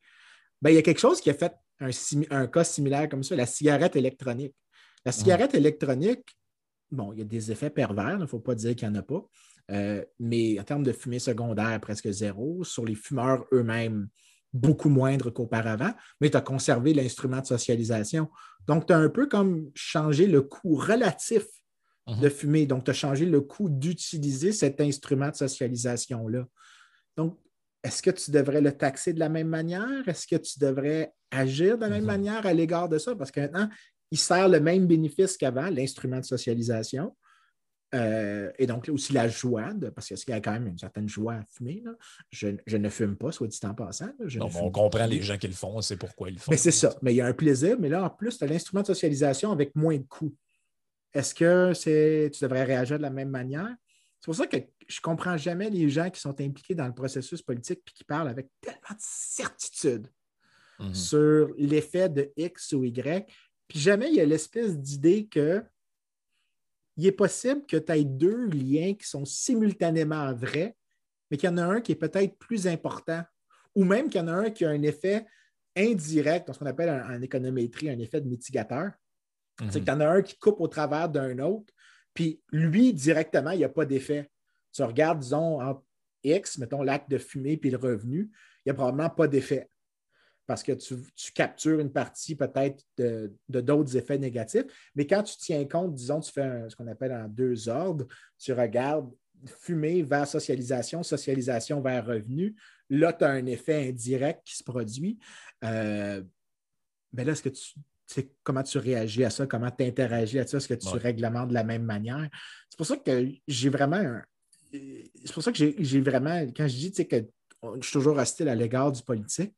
Bien, il y a quelque chose qui a fait un, un cas similaire comme ça, la cigarette électronique. La cigarette électronique, bon, il y a des effets pervers, il ne faut pas dire qu'il n'y en a pas. Euh, mais en termes de fumée secondaire, presque zéro. Sur les fumeurs eux-mêmes, beaucoup moindre qu'auparavant, mais tu as conservé l'instrument de socialisation. Donc, tu as un peu comme changé le coût relatif de mhm. fumer. Donc, tu as changé le coût d'utiliser cet instrument de socialisation-là. Donc, est-ce que tu devrais le taxer de la même manière? Est-ce que tu devrais agir de la même mhm. manière à l'égard de ça? Parce que maintenant, il sert le même bénéfice qu'avant, l'instrument de socialisation. Euh, et donc, aussi la joie, parce qu'il y a quand même une certaine joie à fumer. Je, ne fume pas, soit dit en passant. on comprend les gens qui le font, c'est pourquoi ils le font. Mais c'est ça. Mais il y a un plaisir. Mais là, en plus, tu as l'instrument de socialisation avec moins de coûts. Est-ce que c'est, tu devrais réagir de la même manière? C'est pour ça que je ne comprends jamais les gens qui sont impliqués dans le processus politique et qui parlent avec tellement de certitude mhm. sur l'effet de X ou Y puis jamais il y a l'espèce d'idée que il est possible que tu aies deux liens qui sont simultanément vrais, mais qu'il y en a un qui est peut-être plus important, ou même qu'il y en a un qui a un effet indirect, dans ce qu'on appelle en, économétrie un effet de mitigateur. C'est qu'il y en a un qui coupe au travers d'un autre, puis lui, directement, il n'y a pas d'effet. Tu regardes, disons, en X, mettons l'acte de fumer puis le revenu, il n'y a probablement pas d'effet parce que tu, captures une partie peut-être de, d'autres effets négatifs. Mais quand tu tiens compte, disons, tu fais ce qu'on appelle en deux ordres, tu regardes fumer vers socialisation, socialisation vers revenu. Là, tu as un effet indirect qui se produit. Euh, mais là, est-ce que tu sais comment tu réagis à ça, comment tu interagis à ça, est-ce que tu réglementes de la même manière? C'est pour ça que j'ai vraiment C'est pour ça que j'ai, vraiment, quand je dis que je suis toujours hostile à l'égard du politique,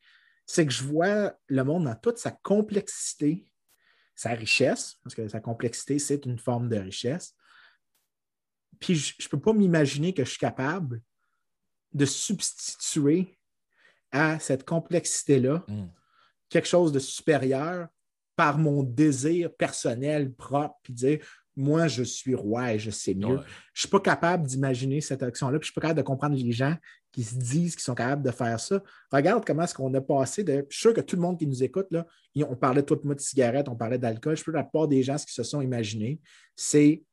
c'est que je vois le monde dans toute sa complexité, sa richesse, parce que sa complexité, c'est une forme de richesse. Puis je ne peux pas m'imaginer que je suis capable de substituer à cette complexité-là hmm. quelque chose de supérieur par mon désir personnel propre, puis dire moi, je suis roi et je sais mieux. Je ne suis pas capable d'imaginer cette action-là, puis je ne suis pas capable de comprendre les gens qui se disent qu'ils sont capables de faire ça. Regarde comment est-ce qu'on a passé de. Je suis sûr que tout le monde qui nous écoute, là, on parlait tout moi de cigarettes, on parlait d'alcool. Je peux la plupart des gens, ce qu'ils se sont imaginés, c'est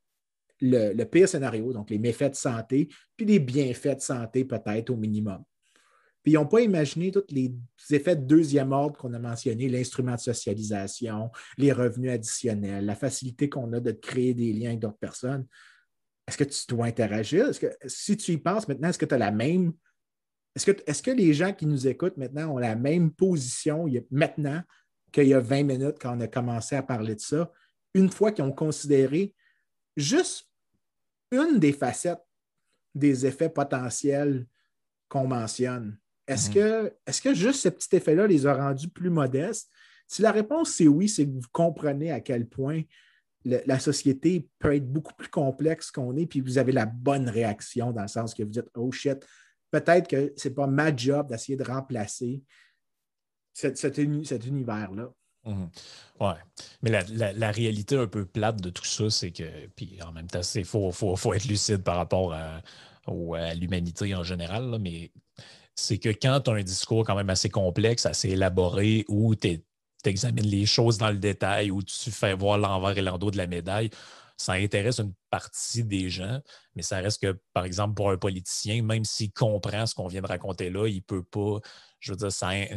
le, pire scénario, donc les méfaits de santé, puis les bienfaits de santé peut-être au minimum. Puis ils n'ont pas imaginé tous les effets de deuxième ordre qu'on a mentionnés, l'instrument de socialisation, les revenus additionnels, la facilité qu'on a de créer des liens avec d'autres personnes. Est-ce que tu dois interagir? Est-ce que si tu y penses maintenant, est-ce que tu as la même est-ce que, les gens qui nous écoutent maintenant ont la même position maintenant qu'il y a 20 minutes quand on a commencé à parler de ça, une fois qu'ils ont considéré juste une des facettes des effets potentiels qu'on mentionne? Est-ce mhm. que, est que juste ce petit effet-là les a rendus plus modestes? Si la réponse c'est oui, c'est que vous comprenez à quel point la société peut être beaucoup plus complexe qu'on est, puis vous avez la bonne réaction dans le sens que vous dites Oh shit, peut-être que ce n'est pas ma job d'essayer de remplacer cet, univers-là. Oui. Mais la, réalité un peu plate de tout ça, c'est que, puis en même temps, il faut, faut, être lucide par rapport à, l'humanité en général, mais c'est que quand tu as un discours quand même assez complexe, assez élaboré, où tu examines les choses dans le détail, où tu fais voir l'envers et l'endos de la médaille, ça intéresse une partie des gens, mais ça reste que, par exemple, pour un politicien, même s'il comprend ce qu'on vient de raconter là, il ne peut pas, je veux dire,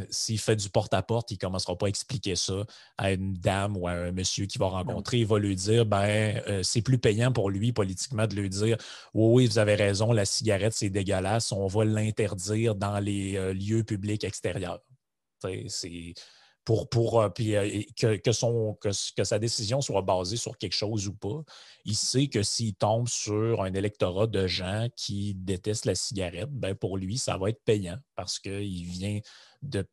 s'il fait du porte-à-porte, il ne commencera pas à expliquer ça à une dame ou à un monsieur qui va rencontrer. Il va lui dire, ben, euh, c'est plus payant pour lui politiquement de lui dire, oui, oui, vous avez raison, la cigarette, c'est dégueulasse, on va l'interdire dans les euh, lieux publics extérieurs. C'est pour, pour euh, euh, que, son, que, sa décision soit basée sur quelque chose ou pas. Il sait que s'il tombe sur un électorat de gens qui détestent la cigarette, ben pour lui, ça va être payant parce qu'il vient de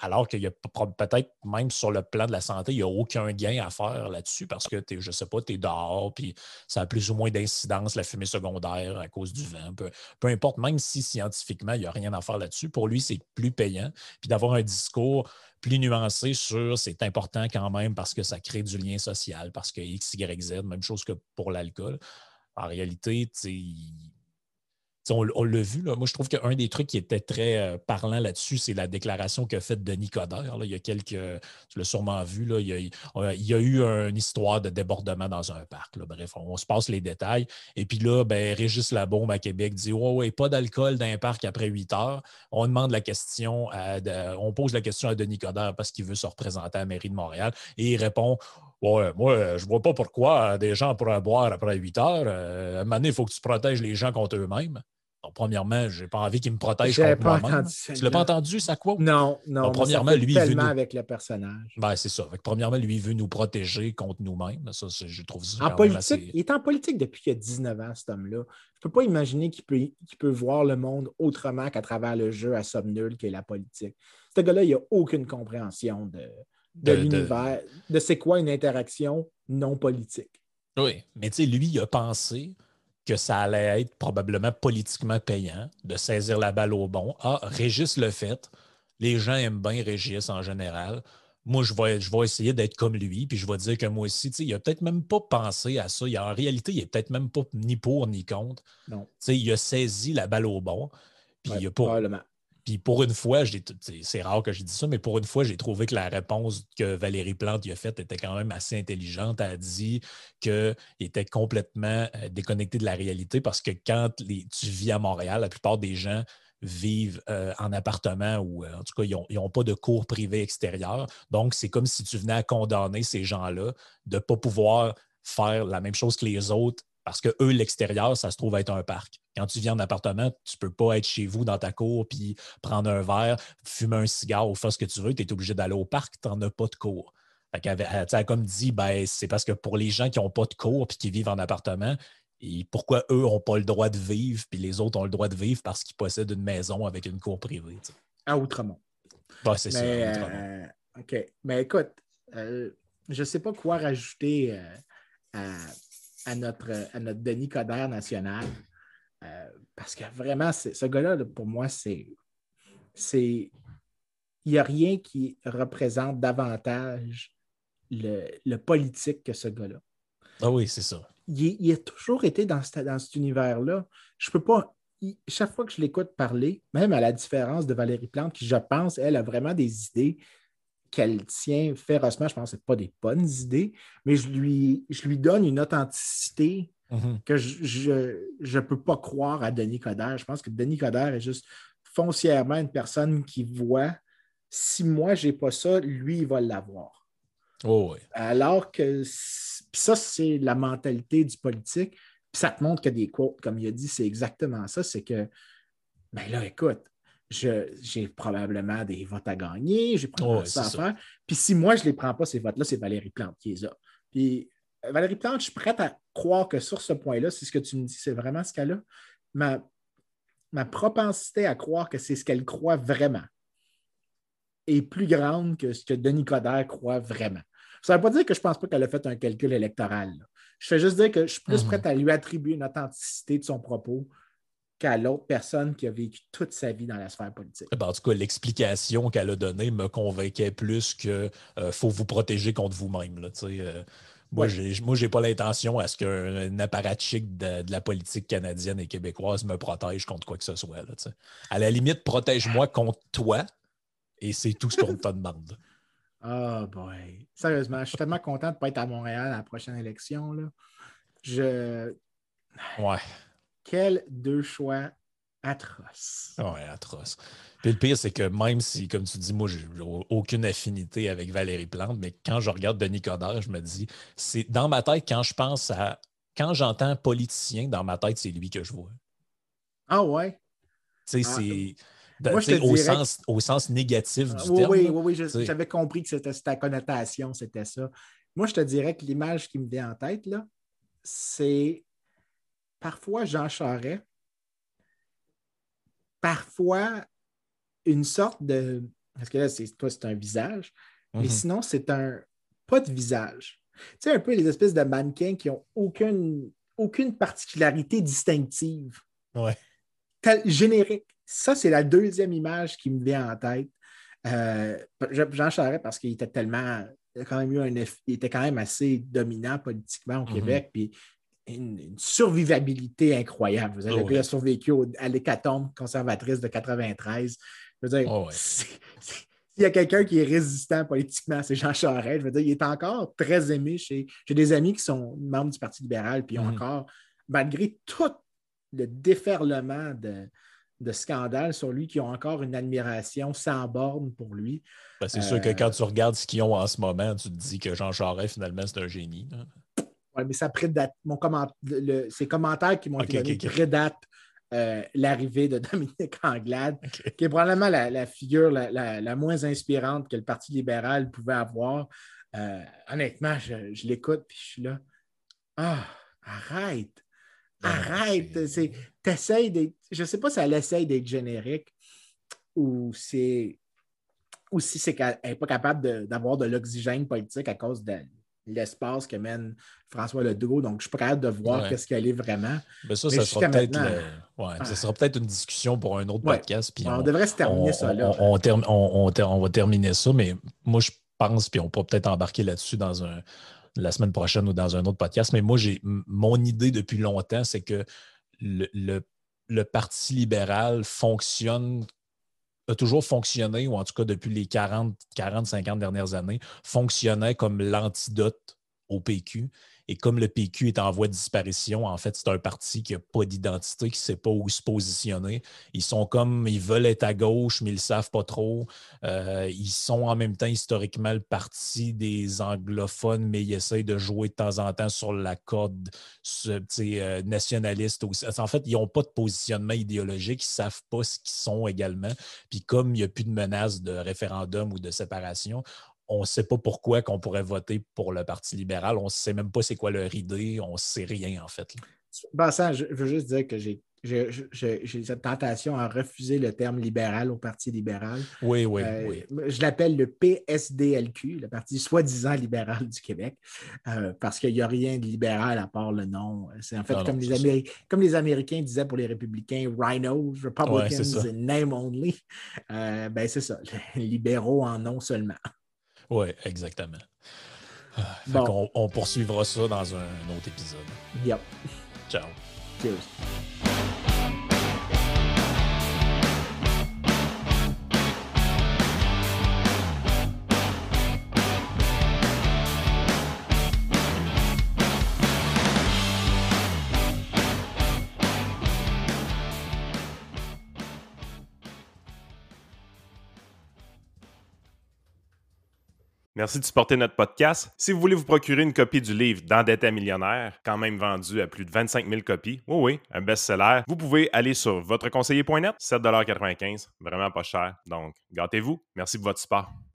alors qu'il y a peut-être même sur le plan de la santé, il n'y a aucun gain à faire là-dessus parce que, je ne sais pas, tu es dehors, puis ça a plus ou moins d'incidence, la fumée secondaire à cause du vent. Peu, peu importe, même si scientifiquement, il n'y a rien à faire là-dessus, pour lui, c'est plus payant. Puis d'avoir un discours plus nuancé sur c'est important quand même parce que ça crée du lien social, parce que X, Y, Z, même chose que pour l'alcool. En réalité, on, l'a vu, là. moi je trouve qu'un des trucs qui était très euh, parlant là-dessus, c'est la déclaration qu'a faite Denis Coderre. Il y a quelques, tu l'as sûrement vu, là, il, y a, eu une histoire de débordement dans un parc. Bref, on, se passe les détails. Et puis là, ben, Régis Labombe à Québec dit Ouais, ouais, pas d'alcool dans un parc après 8 heures. On demande la question, à, on pose la question à Denis Coderre parce qu'il veut se représenter à la mairie de Montréal. Et il répond Ouais, moi, je vois pas pourquoi des gens pourraient boire après 8 heures. Euh, à un moment il faut que tu protèges les gens contre eux-mêmes premièrement, je n'ai pas envie qu'il me protège contre moi-même. Tu ne l'as pas entendu, ça quoi? Non, non. premièrement, lui, tellement veut avec le personnage. Ben, c'est ça. premièrement, lui, il veut nous protéger contre nous-mêmes. Ça, je trouve ça. En politique, Il est en politique depuis qu'il a 19 ans, cet homme-là. Je ne peux pas imaginer qu'il peut, peut voir le monde autrement qu'à travers le jeu à somme nulle qui est la politique. Ce gars-là, il n'a aucune compréhension de, de, l'univers, de, de c'est quoi une interaction non politique. Oui, mais tu sais, lui, il a pensé que ça allait être probablement politiquement payant de saisir la balle au bon. Ah, Régis le fait. Les gens aiment bien Régis en général. Moi, je vais, je vais essayer d'être comme lui, puis je vais dire que moi aussi, il n'a peut-être même pas pensé à ça. Il en réalité, il n'est peut-être même pas ni pour ni contre. Non. il a saisi la balle au bon. Puis il a pas, puis pour une fois, c'est rare que je dise ça, mais pour une fois, j'ai trouvé que la réponse que Valérie Plante a faite était quand même assez intelligente. Elle a dit qu'il était complètement euh, déconnecté de la réalité parce que quand tu vis à Montréal, la plupart des gens vivent euh, en appartement ou euh, en tout cas, ils n'ont pas de cours privés extérieurs. Donc, c'est comme si tu venais à condamner ces gens-là de ne pas pouvoir faire la même chose que les autres parce que eux, l'extérieur, ça se trouve être un parc. Quand tu viens en appartement, tu ne peux pas être chez vous dans ta cour puis prendre un verre, fumer un cigare ou faire ce que tu veux. Tu es obligé d'aller au parc, tu n'en as pas de cour. Elle a comme dit, ben, c'est parce que pour les gens qui n'ont pas de cour et qui vivent en appartement, et pourquoi eux n'ont pas le droit de vivre, puis les autres ont le droit de vivre parce qu'ils possèdent une maison avec une cour privée. À Outremont. c'est ça. Euh, OK. Mais écoute, euh, je ne sais pas quoi rajouter euh, à, à notre, à notre Denis Coderre national. Euh, parce que vraiment, ce gars-là, pour moi, c'est. Il n'y a rien qui représente davantage le, politique que ce gars-là. Ah oui, c'est ça. Il, a toujours été dans, dans cet univers-là. Je peux pas. chaque fois que je l'écoute parler, même à la différence de Valérie Plante, qui, je pense, elle a vraiment des idées qu'elle tient férocement. Je pense que ce pas des bonnes idées, mais je lui, je lui donne une authenticité mhm. que je ne peux pas croire à Denis Coderre. Je pense que Denis Coderre est juste foncièrement une personne qui voit si moi, je n'ai pas ça, lui, il va l'avoir. Oh Alors que ça, c'est la mentalité du politique. Puis ça te montre que des quotes, comme il a dit, c'est exactement ça. C'est que, ben là, écoute, j'ai probablement des votes à gagner, j'ai probablement ça à faire. Puis si moi, je ne les prends pas, ces votes-là, c'est Valérie Plante qui les a. Puis euh, Valérie Plante, je suis prête à croire que sur ce point-là, c'est ce que tu me dis, c'est vraiment ce qu'elle a. Ma, ma propensité à croire que c'est ce qu'elle croit vraiment est plus grande que ce que Denis Coderre croit vraiment. Ça ne veut pas dire que je ne pense pas qu'elle a fait un calcul électoral. Je fais juste dire que je suis plus mhm. prête à lui attribuer une authenticité de son propos qu'à l'autre personne qui a vécu toute sa vie dans la sphère politique. Ben, en tout cas, l'explication qu'elle a donnée me convainquait plus qu'il euh, faut vous protéger contre vous-même. Euh, moi, je n'ai pas l'intention à ce qu'un apparatchik de, de, la politique canadienne et québécoise me protège contre quoi que ce soit. à la limite, protège-moi contre toi et c'est tout ce qu'on te demande. Ah, oh boy. Sérieusement, je suis tellement content de ne pas être à Montréal à la prochaine élection. Là. Je. Ouais. Quels deux choix atroces. Ouais, atroces. Puis le pire, c'est que même si, comme tu dis, moi, j'ai aucune affinité avec Valérie Plante, mais quand je regarde Denis Coderre, je me dis, c'est dans ma tête, quand je pense à. Quand j'entends politicien, dans ma tête, c'est lui que je vois. Ah ouais? Tu sais, ah, c'est. au, sens, au sens négatif du oui, terme. Oui, oui, oui, j'avais compris que c'était ta connotation, c'était ça. Moi, je te dirais que l'image qui me vient en tête, là, c'est parfois Jean Charest, parfois une sorte de. Parce que là, c'est, toi, c'est un visage, mais mhm. sinon, c'est un. Pas de visage. Tu sais, un peu les espèces de mannequins qui n'ont aucune, aucune particularité distinctive. Ouais. générique. Ça, c'est la deuxième image qui me vient en tête. Euh, Jean Charest, parce qu'il était tellement. Il, a quand même eu un, il était quand même assez dominant politiquement au mhm. Québec. Puis une, survivabilité incroyable. Vous avez oh, survécu à l'hécatombe conservatrice de 93. Je veux dire, oh, s'il y a quelqu'un qui est résistant politiquement, c'est Jean Charest. Je veux dire, il est encore très aimé chez. J'ai des amis qui sont membres du Parti libéral, puis mm-hmm. encore, malgré tout le déferlement de, de scandales sur lui, qui ont encore une admiration sans borne pour lui. Ben, c'est sûr que euh, quand tu regardes ce qu'ils ont en ce moment, tu te dis que Jean Charest, finalement, c'est un génie. Oui, mais ça prédate. Mon ces commentaires qui m'ont été donnés prédatent euh, l'arrivée de Dominique Anglade, qui est probablement la, figure la, moins inspirante que le Parti libéral pouvait avoir. Euh, honnêtement, je, l'écoute puis je suis là. Ah, arrête! Arrête! T'essayes d'être. Je ne sais pas si elle essaye d'être générique ou c'est ou si c'est qu'elle n'est pas capable d'avoir de, l'oxygène politique à cause de, l'espace que mène François Legault. Donc, je suis capable de voir qu'est-ce qu'elle est vraiment. Mais ça, ça sera peut-être ouais, sera peut-être une discussion pour un autre podcast. Puis on, devrait se terminer ça là. On, on, va terminer ça, mais moi, je pense, puis on peut peut-être embarquer là-dessus dans un la semaine prochaine ou dans un autre podcast. Mais moi, j'ai mon idée depuis longtemps, c'est que le, le Parti libéral fonctionne a toujours fonctionné, ou en tout cas depuis les 40, 40 50 dernières années, fonctionnait comme l'antidote au PQ. Et comme le PQ est en voie de disparition, en fait, c'est un parti qui n'a pas d'identité, qui ne sait pas où se positionner. Ils sont comme, ils veulent être à gauche, mais ils ne le savent pas trop. Euh, ils sont en même temps historiquement le parti des anglophones, mais ils essayent de jouer de temps en temps sur la corde euh, nationaliste. En fait, ils n'ont pas de positionnement idéologique, ils ne savent pas ce qu'ils sont également. Puis comme il n'y a plus de menace de référendum ou de séparation, on ne sait pas pourquoi qu'on pourrait voter pour le Parti libéral. On ne sait même pas c'est quoi leur idée. On ne sait rien, en fait. ça, je veux juste dire que j'ai cette tentation à refuser le terme libéral au Parti libéral. Oui, oui, euh, oui. Je l'appelle le PSDLQ, le Parti soi-disant libéral du Québec, euh, parce qu'il n'y a rien de libéral à part le nom. C'est en fait comme, les comme, les Américains disaient pour les républicains, rhinos, Republicans, name only. Euh, ben, c'est ça, libéraux en nom seulement. Oui, exactement. Ah, on, poursuivra ça dans un, autre épisode. Yep. Ciao. Cheers. Merci de supporter notre podcast. Si vous voulez vous procurer une copie du livre D'endetté millionnaire, quand même vendu à plus de 25 000 copies, oui, oui, un best-seller, vous pouvez aller sur votreconseiller.net, 7,95 vraiment pas cher. Donc, gâtez-vous. Merci de votre support.